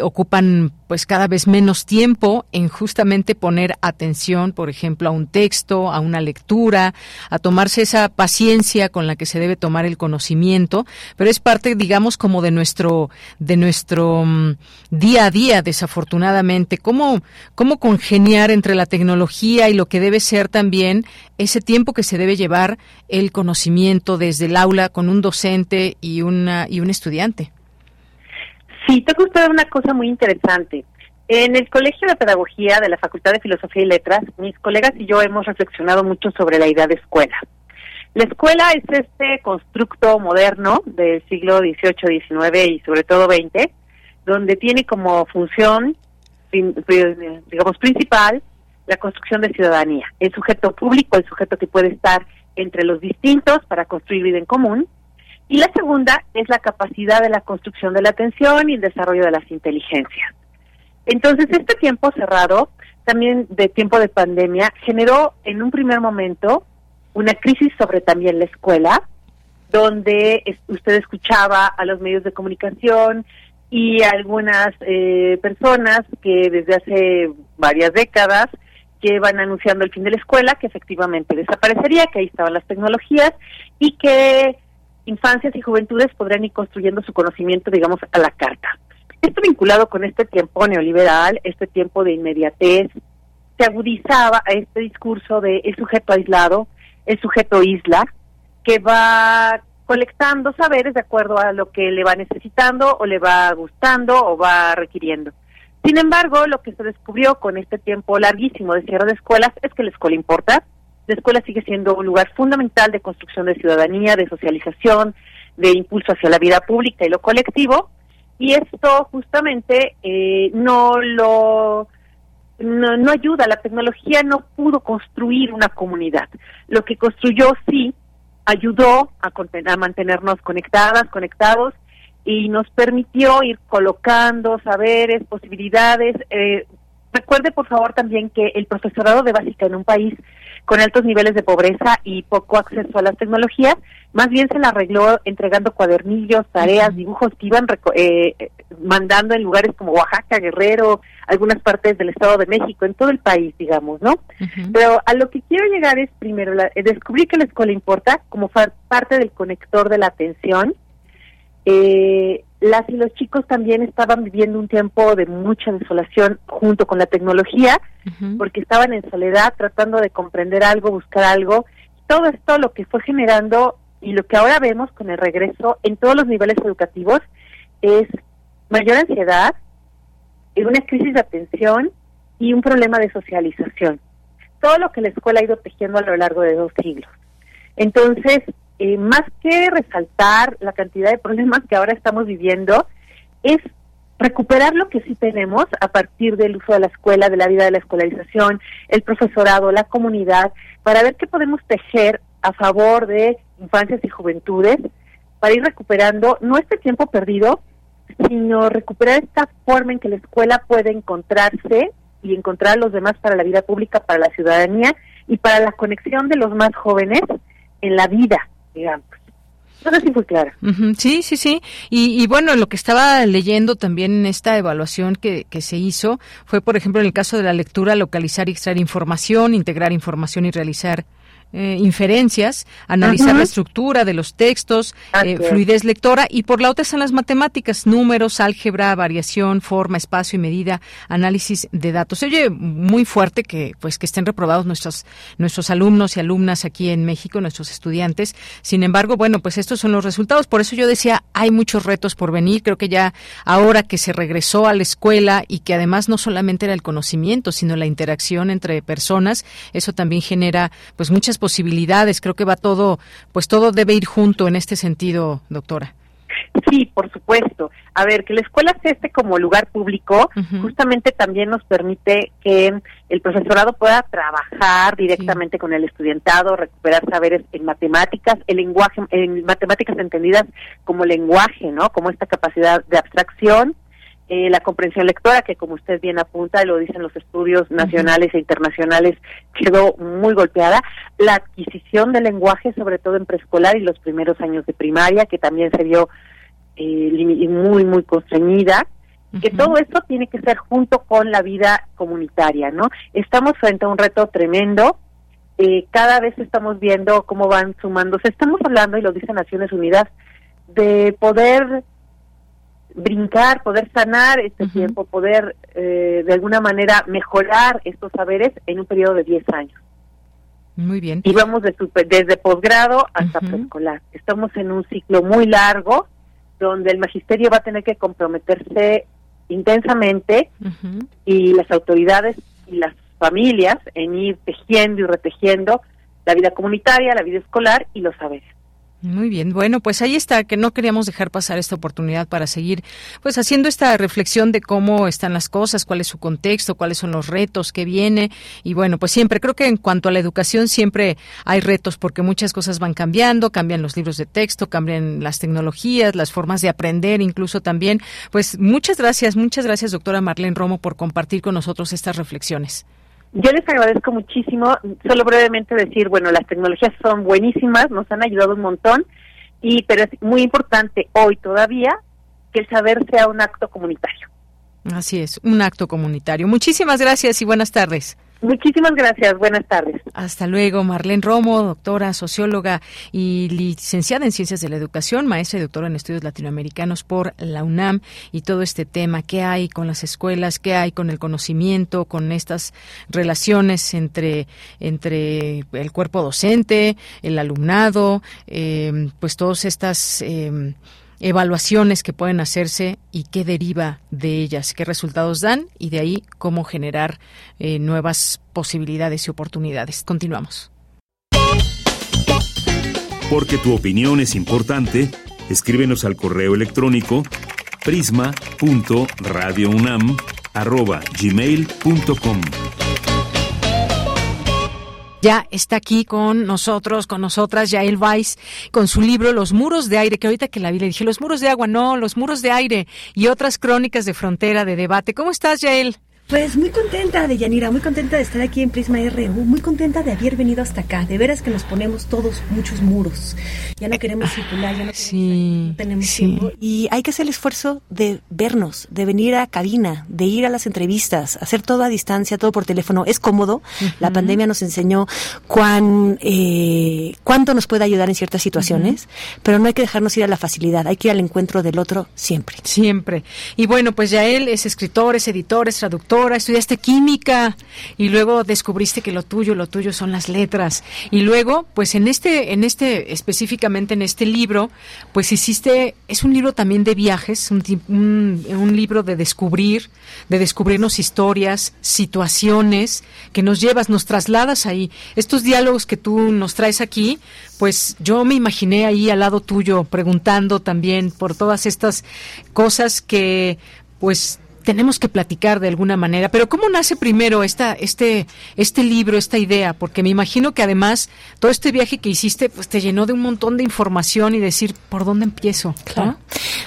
ocupan pues cada vez menos tiempo en justamente poner atención, por ejemplo, a un texto, a una lectura, a tomarse esa paciencia con la que se debe tomar el conocimiento, pero es parte, digamos, como de nuestro de nuestro mm, día a día, desafortunadamente. ¿Cómo cómo congeniar entre la tecnología y lo que debe ser también ese tiempo que se debe llevar el conocimiento desde el aula con un docente y una y un estudiante? Sí, toca usted una cosa muy interesante. En el Colegio de Pedagogía de la Facultad de Filosofía y Letras, mis colegas y yo hemos reflexionado mucho sobre la idea de escuela. La escuela es este constructo moderno del siglo XVIII, XIX y sobre todo XX, donde tiene como función, digamos, principal la construcción de ciudadanía. El sujeto público, el sujeto que puede estar entre los distintos para construir vida en común, y la segunda es la capacidad de la construcción de la atención y el desarrollo de las inteligencias. Entonces, este tiempo cerrado, también de tiempo de pandemia, generó en un primer momento una crisis sobre también la escuela, donde usted escuchaba a los medios de comunicación y a algunas eh, personas que desde hace varias décadas llevan anunciando el fin de la escuela, que efectivamente desaparecería, que ahí estaban las tecnologías y que infancias y juventudes podrán ir construyendo su conocimiento, digamos, a la carta. Esto vinculado con este tiempo neoliberal, este tiempo de inmediatez, se agudizaba a este discurso de el sujeto aislado, el sujeto isla, que va colectando saberes de acuerdo a lo que le va necesitando o le va gustando o va requiriendo. Sin embargo, lo que se descubrió con este tiempo larguísimo de cierre de escuelas es que la escuela importa. La escuela sigue siendo un lugar fundamental de construcción de ciudadanía, de socialización, de impulso hacia la vida pública y lo colectivo. Y esto justamente eh, no lo no, no ayuda, la tecnología no pudo construir una comunidad. Lo que construyó sí ayudó a, a mantenernos conectadas, conectados y nos permitió ir colocando saberes, posibilidades. Eh, recuerde por favor también que el profesorado de básica en un país con altos niveles de pobreza y poco acceso a las tecnologías, más bien se la arregló entregando cuadernillos, tareas, dibujos que iban reco- eh, mandando en lugares como Oaxaca, Guerrero, algunas partes del Estado de México, en todo el país, digamos, ¿no? Pero a lo que quiero llegar es primero la- eh, descubrir que la escuela importa como parte del conector de la atención. Eh, las y los chicos también estaban viviendo un tiempo de mucha desolación junto con la tecnología, porque estaban en soledad tratando de comprender algo, buscar algo. Todo esto lo que fue generando y lo que ahora vemos con el regreso en todos los niveles educativos es mayor ansiedad, una crisis de atención y un problema de socialización. Todo lo que la escuela ha ido tejiendo a lo largo de dos siglos. Entonces, eh, más que resaltar la cantidad de problemas que ahora estamos viviendo, es recuperar lo que sí tenemos a partir del uso de la escuela, de la vida de la escolarización, el profesorado, la comunidad, para ver qué podemos tejer a favor de infancias y juventudes, para ir recuperando no este tiempo perdido, sino recuperar esta forma en que la escuela puede encontrarse y encontrar a los demás para la vida pública, para la ciudadanía y para la conexión de los más jóvenes en la vida, digamos. Fue Sí, sí, sí. Y, y bueno, lo que estaba leyendo también en esta evaluación que, que se hizo fue, por ejemplo, en el caso de la lectura, localizar y extraer información, integrar información y realizar eh, inferencias, analizar la estructura de los textos, Así eh, fluidez lectora y por la otra están las matemáticas, números, álgebra, variación, forma, espacio y medida, análisis de datos. Se oye muy fuerte que pues que estén reprobados nuestros nuestros alumnos y alumnas aquí en México, nuestros estudiantes. Sin embargo, bueno, pues estos son los resultados. Por eso yo decía, hay muchos retos por venir. Creo que ya ahora que se regresó a la escuela y que además no solamente era el conocimiento, sino la interacción entre personas, eso también genera pues muchas posibilidades. Creo que va todo, pues todo debe ir junto en este sentido, doctora. Sí, por supuesto. A ver, que la escuela sea este como lugar público, justamente también nos permite que el profesorado pueda trabajar directamente con el estudiantado, recuperar saberes en matemáticas, el lenguaje, en matemáticas entendidas como lenguaje, ¿no? Como esta capacidad de abstracción, eh, la comprensión lectora, que como usted bien apunta, y lo dicen los estudios nacionales e internacionales, quedó muy golpeada. La adquisición del lenguaje, sobre todo en preescolar y los primeros años de primaria, que también se vio eh, muy, muy constreñida. Que todo esto tiene que ser junto con la vida comunitaria, ¿no? Estamos frente a un reto tremendo. Eh, cada vez estamos viendo cómo van sumándose. Estamos hablando, y lo dice Naciones Unidas, de poder brincar, poder sanar este tiempo, poder eh, de alguna manera mejorar estos saberes en un periodo de 10 años. Muy bien. Y vamos de super- desde posgrado hasta preescolar. Estamos en un ciclo muy largo donde el magisterio va a tener que comprometerse intensamente y las autoridades y las familias en ir tejiendo y retejiendo la vida comunitaria, la vida escolar y los saberes. Muy bien, bueno, pues ahí está, que no queríamos dejar pasar esta oportunidad para seguir pues haciendo esta reflexión de cómo están las cosas, cuál es su contexto, cuáles son los retos que viene y bueno, pues siempre creo que en cuanto a la educación siempre hay retos porque muchas cosas van cambiando, cambian los libros de texto, cambian las tecnologías, las formas de aprender incluso también. Pues muchas gracias, muchas gracias doctora Marlene Romo por compartir con nosotros estas reflexiones. Yo les agradezco muchísimo. Solo brevemente decir, bueno, las tecnologías son buenísimas, nos han ayudado un montón, y pero es muy importante hoy todavía que el saber sea un acto comunitario. Así es, un acto comunitario. Muchísimas gracias y buenas tardes. Muchísimas gracias. Buenas tardes. Hasta luego, Marlene Romo, doctora, socióloga y licenciada en Ciencias de la Educación, maestra y doctora en Estudios Latinoamericanos por la UNAM y todo este tema, qué hay con las escuelas, qué hay con el conocimiento, con estas relaciones entre, entre el cuerpo docente, el alumnado, eh, pues todas estas... eh, evaluaciones que pueden hacerse y qué deriva de ellas, qué resultados dan y de ahí cómo generar eh, nuevas posibilidades y oportunidades. Continuamos. Porque tu opinión es importante, escríbenos al correo electrónico prisma.radiounam@gmail.com. Ya está aquí con nosotros, con nosotras, Yael Weiss, con su libro Los muros de aire, que ahorita que la vi le dije, los muros de agua, no, los muros de aire y otras crónicas de frontera, de debate. ¿Cómo estás, Yael? Pues muy contenta de Yanira, muy contenta de estar aquí en Prisma RU, muy contenta de haber venido hasta acá. De veras que nos ponemos todos muchos muros. Ya no queremos circular, ya no, queremos no tenemos tiempo. Y hay que hacer el esfuerzo de vernos, de venir a cabina, de ir a las entrevistas, hacer todo a distancia, todo por teléfono. Es cómodo. La pandemia nos enseñó cuán, eh, cuánto nos puede ayudar en ciertas situaciones, pero no hay que dejarnos ir a la facilidad, hay que ir al encuentro del otro siempre. Siempre. Y bueno, pues Yael es escritor, es editor, es traductor estudiaste química y luego descubriste que lo tuyo, lo tuyo son las letras. Y luego, pues en este, en este, específicamente en este libro, pues hiciste, es un libro también de viajes, un, un, un libro de descubrir, de descubrirnos historias, situaciones que nos llevas, nos trasladas ahí. Estos diálogos que tú nos traes aquí, pues yo me imaginé ahí al lado tuyo preguntando también por todas estas cosas que pues tenemos que platicar de alguna manera. Pero ¿cómo nace primero esta, este, este libro, esta idea? Porque me imagino que además todo este viaje que hiciste pues te llenó de un montón de información y decir, ¿por dónde empiezo? Claro.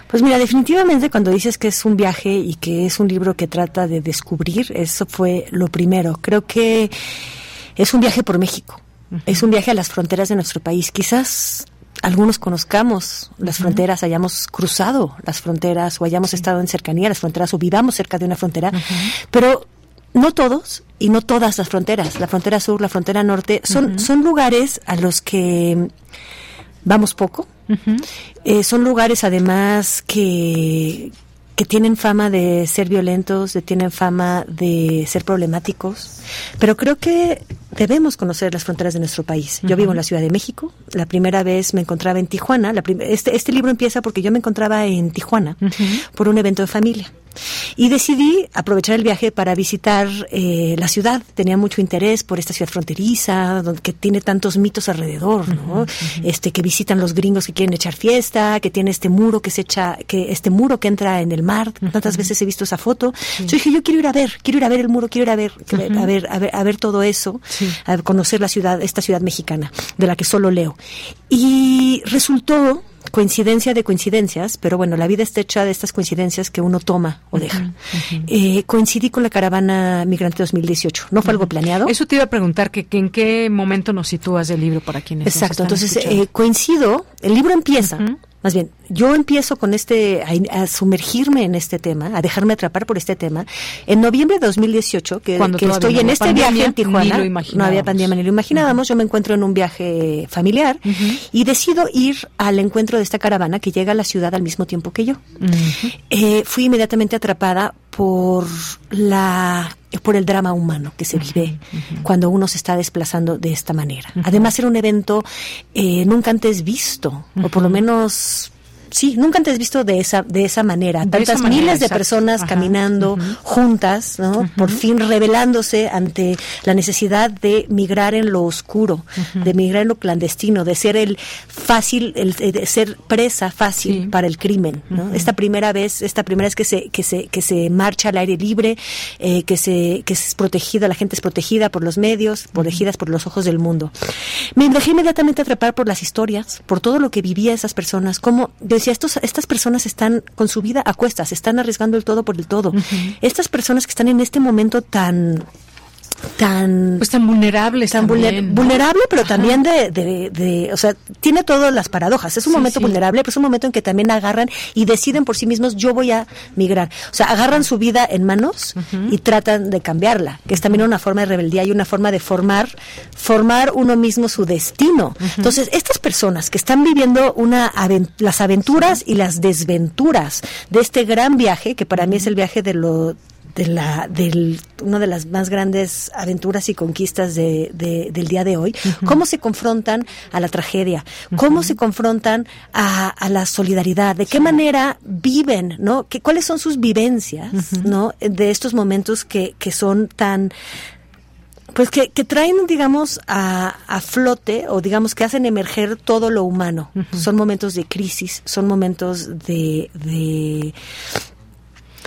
Pues mira, definitivamente cuando dices que es un viaje y que es un libro que trata de descubrir, eso fue lo primero. Creo que es un viaje por México. Es un viaje a las fronteras de nuestro país. Quizás algunos conozcamos las fronteras, hayamos cruzado las fronteras o hayamos estado en cercanía a las fronteras o vivamos cerca de una frontera, pero no todos y no todas las fronteras, la frontera sur, la frontera norte, son, son lugares a los que vamos poco. Eh, son lugares además que, que tienen fama de ser violentos, de tienen fama de ser problemáticos, pero creo que debemos conocer las fronteras de nuestro país. Yo vivo en la Ciudad de México. La primera vez me encontraba en Tijuana. La este, este libro empieza porque yo me encontraba en Tijuana por un evento de familia. Y decidí aprovechar el viaje para visitar eh, la ciudad. Tenía mucho interés por esta ciudad fronteriza, donde, que tiene tantos mitos alrededor, ¿no? Este que visitan los gringos que quieren echar fiesta, que tiene este muro que se echa, que este muro que entra en el mar. Tantas veces he visto esa foto. Yo dije, yo quiero ir a ver, quiero ir a ver el muro, quiero ir a ver, a ver, a ver, a ver todo eso, a conocer la ciudad, esta ciudad mexicana, de la que solo leo. Y resultó coincidencia de coincidencias, pero bueno, la vida está hecha de estas coincidencias que uno toma o deja. Eh, coincidí con la caravana migrante 2018. No fue algo planeado. Eso te iba a preguntar, que, que en qué momento nos sitúas del libro para quienes nos Exacto, están entonces eh, coincido, el libro empieza, más bien, yo empiezo con este, a, a sumergirme en este tema, a dejarme atrapar por este tema, en noviembre de 2018, que, que estoy no en este pandemia, viaje en Tijuana, no había pandemia ni lo imaginábamos, yo me encuentro en un viaje familiar y decido ir al encuentro de esta caravana que llega a la ciudad al mismo tiempo que yo. Eh, fui inmediatamente atrapada por la por el drama humano que se vive cuando uno se está desplazando de esta manera. Además era un evento eh, nunca antes visto, o por lo menos sí, nunca antes visto de esa de esa manera. De Tantas esa manera, miles de personas Ajá. caminando juntas, ¿no? Por fin revelándose ante la necesidad de migrar en lo oscuro, de migrar en lo clandestino, de ser el fácil, el, eh, de ser presa fácil para el crimen, ¿no? Esta primera vez, esta primera vez que se que se que se marcha al aire libre, eh, que se que es protegida, la gente es protegida por los medios, protegidas por los ojos del mundo. Me dejé inmediatamente atrapar por las historias, por todo lo que vivía esas personas, como yo decía, estos, estas personas están con su vida a cuestas, están arriesgando el todo por el todo. Estas personas que están en este momento tan tan pues tan vulnerables tan vulner- también, ¿no? vulnerable pero también de, de, de- o sea tiene todas las paradojas. Es un Sí, momento sí. vulnerable pero es un momento en que también agarran y deciden por sí mismos yo voy a migrar. O sea agarran su vida en manos y tratan de cambiarla que es también una forma de rebeldía y una forma de formar formar uno mismo su destino. Entonces estas personas que están viviendo una aven- las aventuras y las desventuras de este gran viaje que para mí es el viaje de lo de la del una de las más grandes aventuras y conquistas de, de- del día de hoy cómo se confrontan a la tragedia cómo se confrontan a, a la solidaridad de qué manera viven no ¿Qué, cuáles son sus vivencias no de estos momentos que, que son tan pues que, que traen, digamos, a, a flote o digamos que hacen emerger todo lo humano. Son momentos de crisis, son momentos de, de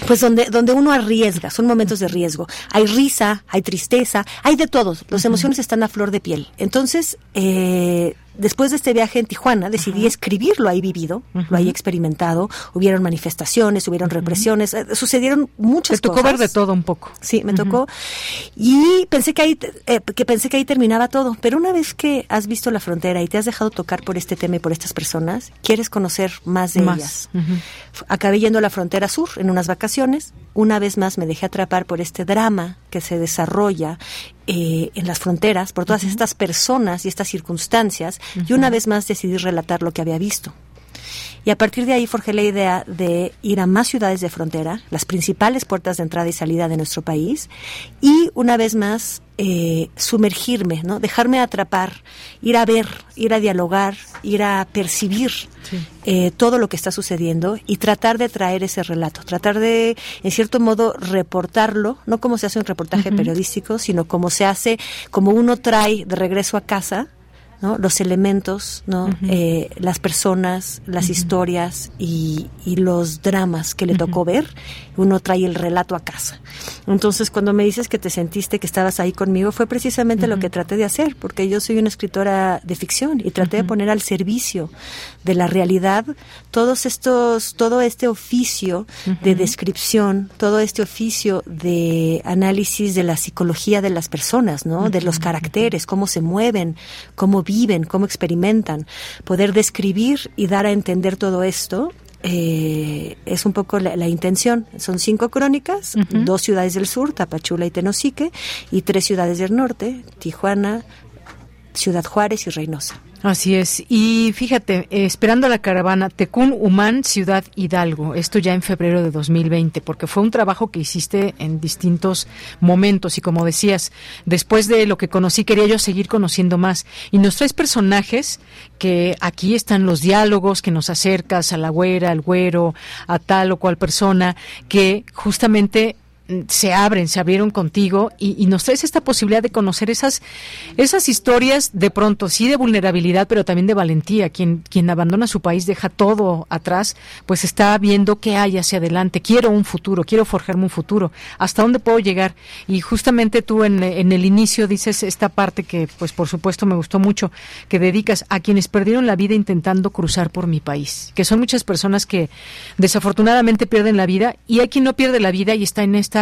pues donde, donde uno arriesga, son momentos de riesgo. Hay risa, hay tristeza, hay de todos. Las emociones están a flor de piel. Entonces, eh, después de este viaje en Tijuana, decidí escribir lo ahí vivido, lo ahí experimentado. Hubieron manifestaciones, hubieron represiones, eh, sucedieron muchas Te tocó cosas. ver de todo un poco. Sí, me tocó. Y pensé que ahí, eh, que pensé que ahí terminaba todo. Pero una vez que has visto la frontera y te has dejado tocar por este tema y por estas personas, quieres conocer más de Más. ellas. Acabé yendo a la frontera sur en unas vacaciones. Una vez más me dejé atrapar por este drama que se desarrolla eh, en las fronteras, por todas estas personas y estas circunstancias. Y una vez más decidí relatar lo que había visto. Y a partir de ahí forjé la idea de ir a más ciudades de frontera, las principales puertas de entrada y salida de nuestro país, y una vez más eh, sumergirme, ¿no? dejarme atrapar, ir a ver, ir a dialogar, ir a percibir eh, todo lo que está sucediendo y tratar de traer ese relato, tratar de, en cierto modo, reportarlo, no como se hace un reportaje periodístico, sino como se hace, como uno trae de regreso a casa. ¿No? los elementos, ¿no? Eh, las personas, las historias y, y los dramas que le tocó ver, uno trae el relato a casa. Entonces, cuando me dices que te sentiste que estabas ahí conmigo, fue precisamente lo que traté de hacer, porque yo soy una escritora de ficción y traté de poner al servicio de la realidad todos estos, todo este oficio de descripción, todo este oficio de análisis de la psicología de las personas, ¿no? De los caracteres, cómo se mueven, cómo viven, cómo experimentan. Poder describir y dar a entender todo esto eh, es un poco la, la intención. Son cinco crónicas, dos ciudades del sur, Tapachula y Tenosique, y tres ciudades del norte, Tijuana, Ciudad Juárez y Reynosa. Así es. Y fíjate, eh, esperando a la caravana, Tecún Humán, Ciudad Hidalgo. Esto ya en febrero de 2020, porque fue un trabajo que hiciste en distintos momentos. Y como decías, después de lo que conocí, quería yo seguir conociendo más. Y nos traes personajes que aquí están los diálogos que nos acercas a la güera, al güero, a tal o cual persona, que justamente se abren, se abrieron contigo y, nos traes esta posibilidad de conocer esas, esas historias de pronto, sí de vulnerabilidad, pero también de valentía. Quien, quien abandona su país, deja todo atrás, pues está viendo qué hay hacia adelante. Quiero un futuro, quiero forjarme un futuro. ¿Hasta dónde puedo llegar? Y justamente tú en, en el inicio dices esta parte que, pues por supuesto me gustó mucho, que dedicas a quienes perdieron la vida intentando cruzar por mi país, que son muchas personas que desafortunadamente pierden la vida y hay quien no pierde la vida y está en esta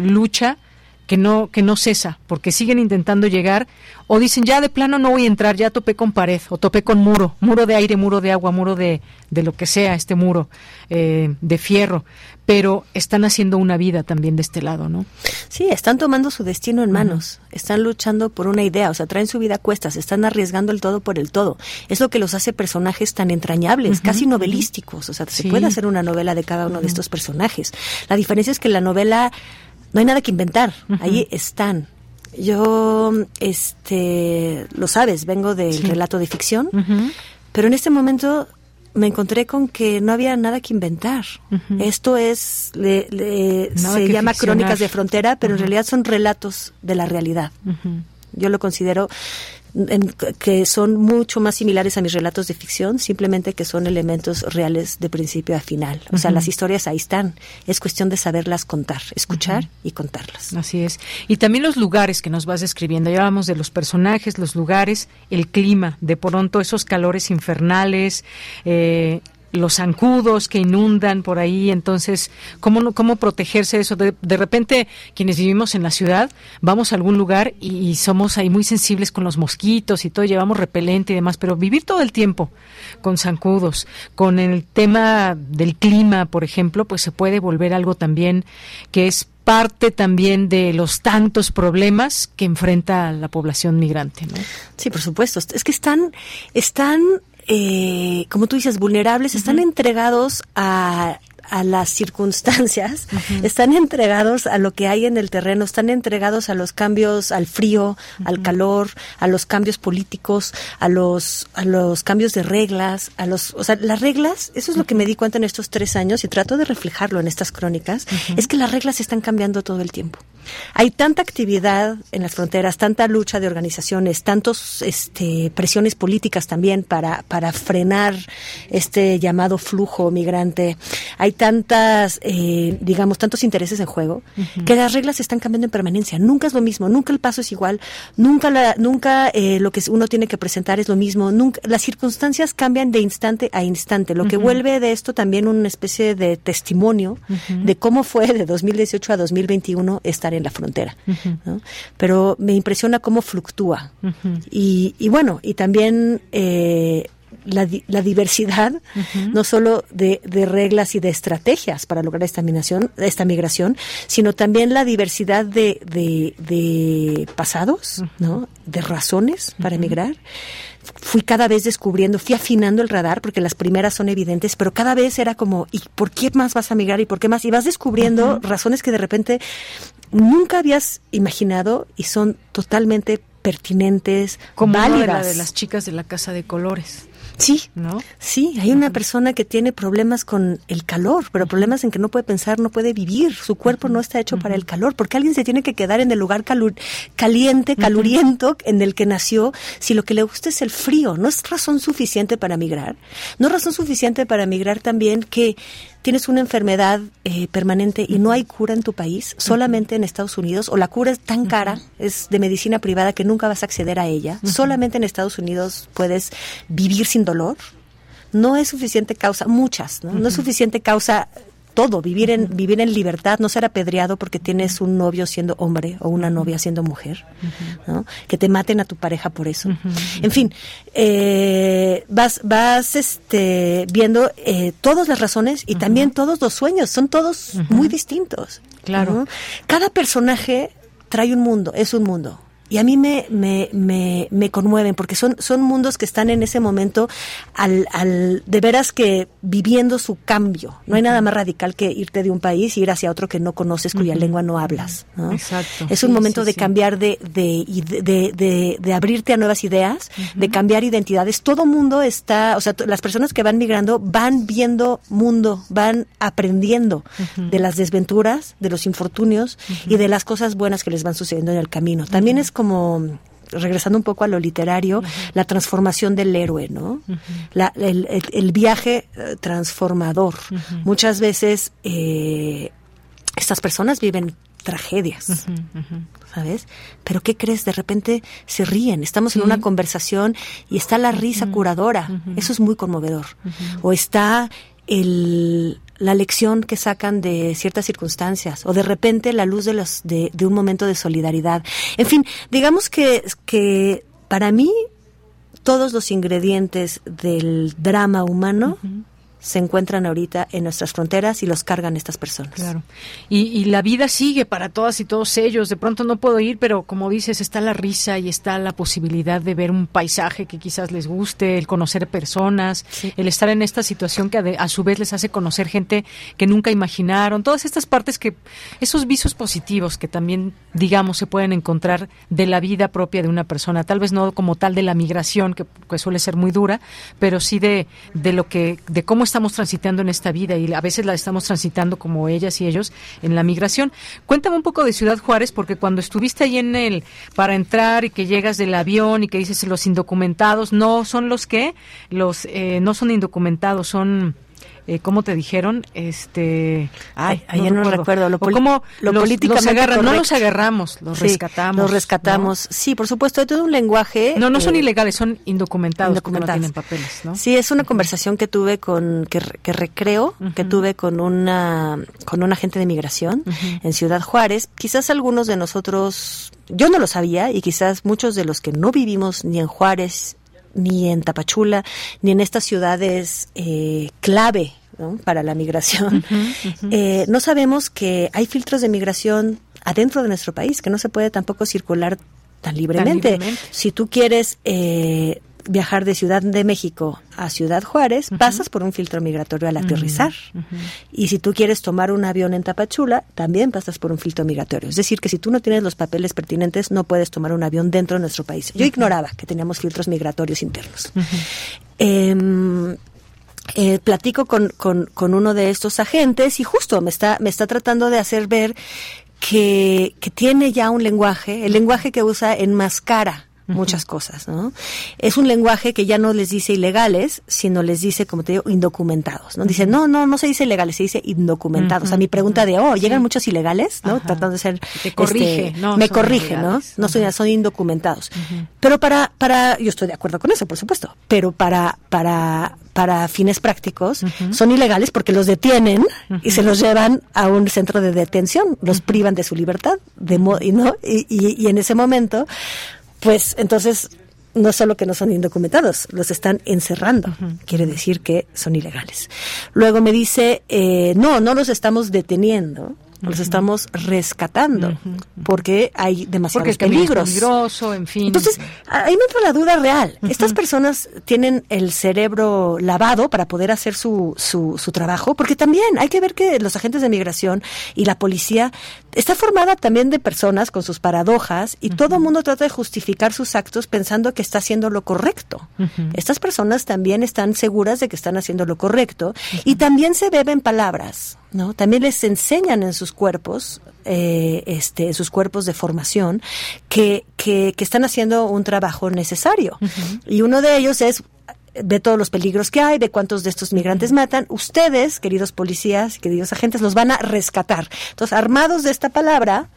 lucha que no que no cesa porque siguen intentando llegar o dicen ya de plano no voy a entrar ya topé con pared o topé con muro muro de aire muro de agua muro de, de lo que sea este muro eh, de fierro pero están haciendo una vida también de este lado no Sí, están tomando su destino en manos, están luchando por una idea, o sea, traen su vida a cuestas, están arriesgando el todo por el todo. Es lo que los hace personajes tan entrañables, casi novelísticos, o sea, se puede hacer una novela de cada uno de estos personajes. La diferencia es que la novela no hay nada que inventar, ahí están. Yo, este, lo sabes, vengo del relato de ficción, pero en este momento me encontré con que no había nada que inventar. Esto es, le- le- se llama ficcionar. Crónicas de Frontera, pero en realidad son relatos de la realidad. Yo lo considero en- que son mucho más similares a mis relatos de ficción, simplemente que son elementos reales de principio a final. O sea, las historias ahí están. Es cuestión de saberlas contar, escuchar y contarlas. Así es. Y también los lugares que nos vas describiendo. Ya hablamos de los personajes, los lugares, el clima, de pronto esos calores infernales, eh, los zancudos que inundan por ahí. Entonces, ¿cómo, cómo protegerse de eso? De, de repente, quienes vivimos en la ciudad, vamos a algún lugar y, y somos ahí muy sensibles con los mosquitos y todo, llevamos repelente y demás, pero vivir todo el tiempo con zancudos, con el tema del clima, por ejemplo, pues se puede volver algo también que es parte también de los tantos problemas que enfrenta la población migrante. ¿no? Sí, por supuesto. Es que están, están, eh, como tú dices, vulnerables, están entregados a a las circunstancias, están entregados a lo que hay en el terreno, están entregados a los cambios, al frío, al calor, a los cambios políticos, a los, a los cambios de reglas, a los, o sea, las reglas, eso es lo que me di cuenta en estos tres años y trato de reflejarlo en estas crónicas, es que las reglas están cambiando todo el tiempo. Hay tanta actividad en las fronteras, tanta lucha de organizaciones, tantos este, presiones políticas también para, para frenar este llamado flujo migrante. Hay tantas, eh, digamos, tantos intereses en juego que las reglas están cambiando en permanencia. Nunca es lo mismo, nunca el paso es igual, nunca, la, nunca eh, lo que uno tiene que presentar es lo mismo. Nunca, las circunstancias cambian de instante a instante, lo que vuelve de esto también una especie de testimonio de cómo fue de 2018 a 2021 estar en la frontera. ¿no? Pero me impresiona cómo fluctúa. Y, y bueno, y también eh, la, la diversidad, no solo de, de, reglas y de estrategias para lograr esta migración, esta migración sino también la diversidad de, de, de pasados, ¿no? de razones para emigrar fui cada vez descubriendo, fui afinando el radar, porque las primeras son evidentes, pero cada vez era como, ¿y por qué más vas a migrar? ¿Y por qué más? Y vas descubriendo razones que de repente nunca habías imaginado y son totalmente pertinentes, como válidas. la de las chicas de la casa de colores. Sí, ¿no? Sí, hay una persona que tiene problemas con el calor, pero problemas en que no puede pensar, no puede vivir. Su cuerpo no está hecho para el calor, porque alguien se tiene que quedar en el lugar caliente, caluriento en el que nació, si lo que le gusta es el frío. No es razón suficiente para migrar. No es razón suficiente para migrar también que tienes una enfermedad eh, permanente y no hay cura en tu país, solamente en Estados Unidos, o la cura es tan cara, es de medicina privada que nunca vas a acceder a ella, solamente en Estados Unidos puedes vivir sin dolor, no es suficiente causa, muchas, ¿no? No es suficiente causa todo, vivir en, vivir en libertad, no ser apedreado porque tienes un novio siendo hombre o una novia siendo mujer, ¿no? que te maten a tu pareja por eso. En fin, eh, vas, vas este, viendo eh, todas las razones y también todos los sueños, son todos muy distintos. Claro. Cada personaje trae un mundo, es un mundo y a mí me, me, me, me, conmueven porque son, son mundos que están en ese momento al, al, de veras que viviendo su cambio. No hay nada más radical que irte de un país y ir hacia otro que no conoces, cuya lengua no hablas. ¿no? Exacto. Es un Sí, momento sí, de sí. cambiar, de, de, de, de, de- de abrirte a nuevas ideas, de cambiar identidades. Todo mundo está, o sea, las personas que van migrando van viendo mundo, van aprendiendo de las desventuras, de los infortunios y de las cosas buenas que les van sucediendo en el camino. También es como regresando un poco a lo literario, la transformación del héroe, ¿no? La- el, el- el viaje eh, transformador. Muchas veces eh, estas personas viven tragedias, ¿sabes? Pero ¿qué crees? De repente se ríen, estamos en una conversación y está la risa curadora, eso es muy conmovedor. O está el, la lección que sacan de ciertas circunstancias, o de repente la luz de, los, de, un momento de solidaridad. En fin, digamos que, que para mí todos los ingredientes del drama humano se encuentran ahorita en nuestras fronteras y los cargan estas personas. Claro. Y, y la vida sigue para todas y todos ellos. De pronto no puedo ir, pero como dices, está la risa y está la posibilidad de ver un paisaje que quizás les guste, el conocer personas, el estar en esta situación que a, su vez les hace conocer gente que nunca imaginaron. Todas estas partes que, esos visos positivos que también, digamos, se pueden encontrar de la vida propia de una persona. Tal vez no como tal de la migración, que, que suele ser muy dura, pero sí de, de lo que, de cómo estamos transitando en esta vida y a veces la estamos transitando como ellas y ellos en la migración. Cuéntame un poco de Ciudad Juárez, porque cuando estuviste ahí en el, para entrar y que llegas del avión y que dices los indocumentados, no son los que, los, eh, no son indocumentados, son, eh, ¿cómo te dijeron? Este, ay, Ay, ya no recuerdo. Lo, O cómo lo los- políticamente los agarran, no los agarramos, los Sí, rescatamos. Los rescatamos. Sí, por supuesto, hay todo un lenguaje. No, no son eh, ilegales, son indocumentados, porque no indocumentados. tienen papeles, ¿no? Sí, es una conversación que tuve con, que, que recreo, que tuve con una, con un agente de migración en Ciudad Juárez. Quizás algunos de nosotros, yo no lo sabía, y quizás muchos de los que no vivimos ni en Juárez, ni en Tapachula, ni en estas ciudades eh, clave ¿no? para la migración, eh, no sabemos que hay filtros de migración adentro de nuestro país, que no se puede tampoco circular tan libremente. libremente. Si tú quieres eh, viajar de Ciudad de México a Ciudad Juárez, pasas por un filtro migratorio al aterrizar. Y si tú quieres tomar un avión en Tapachula, también pasas por un filtro migratorio. Es decir, que si tú no tienes los papeles pertinentes, no puedes tomar un avión dentro de nuestro país. Yo ignoraba que teníamos filtros migratorios internos. Em, eh, platico con, con, con uno de estos agentes y justo me está, me está tratando de hacer ver que, que tiene ya un lenguaje, el lenguaje que usa enmascara muchas cosas, ¿no? Es un lenguaje que ya no les dice ilegales, sino les dice, como te digo, indocumentados, ¿no? Dice, no, no, no se dice ilegales, se dice indocumentados. A mi pregunta de, oh, ¿llegan muchos ilegales? ¿No? Tratando de ser... Te corrige, este, no, me corrige, ¿no? ilegales. No son, son indocumentados. Pero para, para, yo estoy de acuerdo con eso, por supuesto, pero para, para, para fines prácticos son ilegales porque los detienen y se los llevan a un centro de detención, los privan de su libertad, de mo- y, ¿no? Y, y- y en ese momento, pues entonces no solo que no son indocumentados, los están encerrando. Quiere decir que son ilegales. Luego me dice, eh, no, no los estamos deteniendo, los estamos rescatando porque hay demasiados Porque el camino es peligros. peligroso, en fin. Entonces, ahí me entra la duda real. Estas personas tienen el cerebro lavado para poder hacer su, su, su trabajo, porque también hay que ver que los agentes de migración y la policía está formada también de personas con sus paradojas y todo el mundo trata de justificar sus actos pensando que está haciendo lo correcto. Estas personas también están seguras de que están haciendo lo correcto y también se beben palabras. ¿No? También les enseñan en sus cuerpos, eh, este, en sus cuerpos de formación, que, que, que están haciendo un trabajo necesario. Y uno de ellos es de todos los peligros que hay, de cuántos de estos migrantes matan. Ustedes, queridos policías, queridos agentes, los van a rescatar. Entonces, armados de esta palabra,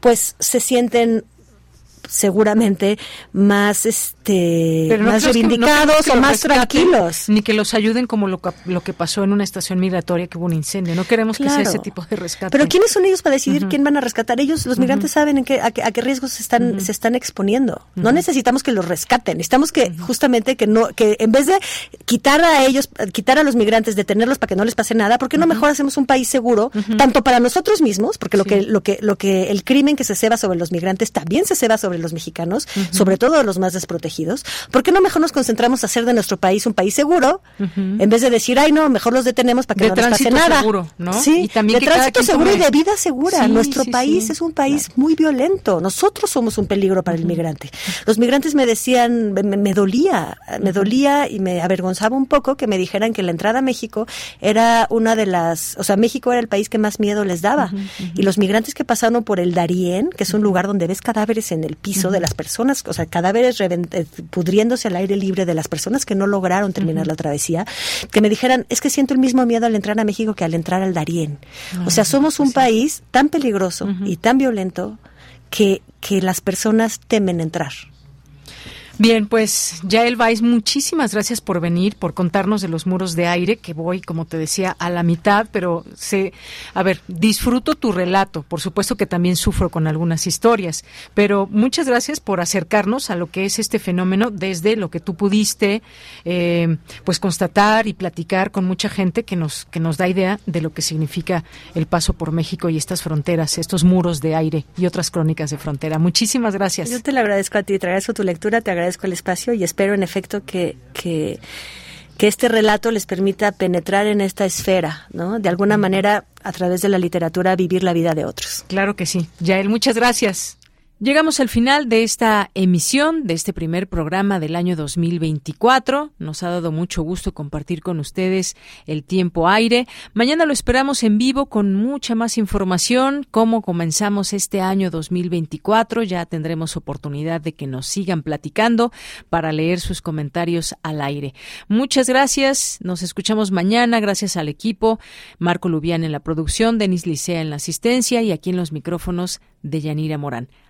pues se sienten seguramente más este Pero no más crees que- no reivindicados o más rescaten, tranquilos. Ni que los ayuden como lo, lo que pasó en una estación migratoria que hubo un incendio. No queremos que sea ese tipo de rescate. Pero ¿quiénes son ellos para decidir quién van a rescatar? Ellos, los migrantes, saben en qué, a, qué, a qué riesgos se están, se están exponiendo. No necesitamos que los rescaten. Necesitamos que justamente que no, que en vez de quitar a ellos, quitar a los migrantes, detenerlos para que no les pase nada, ¿por qué no mejor hacemos un país seguro, tanto para nosotros mismos, porque lo que, lo que, lo que el crimen que se ceba sobre los migrantes también se ceba sobre los mexicanos, sobre todo los más desprotegidos. ¿Por qué no mejor nos concentramos a hacer de nuestro país un país seguro, en vez de decir, ay no, mejor los detenemos para que De no les pase nada? seguro, ¿no? Sí, Y también de tránsito seguro y de vida segura. Sí, Nuestro sí, país sí. es un país muy violento. Nosotros somos un peligro para el migrante. Los migrantes me decían, me, me dolía, me dolía y me avergonzaba un poco que me dijeran que la entrada a México era una de las, o sea, México era el país que más miedo les daba. Y los migrantes que pasaron por el Darién, que es un lugar donde ves cadáveres en el piso de las personas, o sea, cadáveres eh, pudriéndose al aire libre de las personas que no lograron terminar la travesía, que me dijeran, es que siento el mismo miedo al entrar a México que al entrar al Darién. o sea, somos un país tan peligroso y tan violento que, que las personas temen entrar. Bien, pues Yael Vais, muchísimas gracias por venir, por contarnos de los muros de aire, que voy, como te decía, a la mitad, pero sé, a ver, disfruto tu relato, por supuesto que también sufro con algunas historias, pero muchas gracias por acercarnos a lo que es este fenómeno desde lo que tú pudiste, eh, pues constatar y platicar con mucha gente que nos, que nos da idea de lo que significa el paso por México y estas fronteras, estos muros de aire y otras crónicas de frontera. Muchísimas gracias. Yo te lo agradezco a ti, te agradezco tu lectura, te agradezco el espacio y espero en efecto que, que, que este relato les permita penetrar en esta esfera, ¿no? De alguna manera, a través de la literatura, vivir la vida de otros. Claro que sí. Yael, muchas gracias. Llegamos al final de esta emisión, de este primer programa del año 2024. Nos ha dado mucho gusto compartir con ustedes el tiempo aire. Mañana lo esperamos en vivo con mucha más información, cómo comenzamos este año 2024. Ya tendremos oportunidad de que nos sigan platicando para leer sus comentarios al aire. Muchas gracias. Nos escuchamos mañana. Gracias al equipo. Marco Lubián en la producción, Denis Licea en la asistencia y aquí en los micrófonos de Yanira Morán.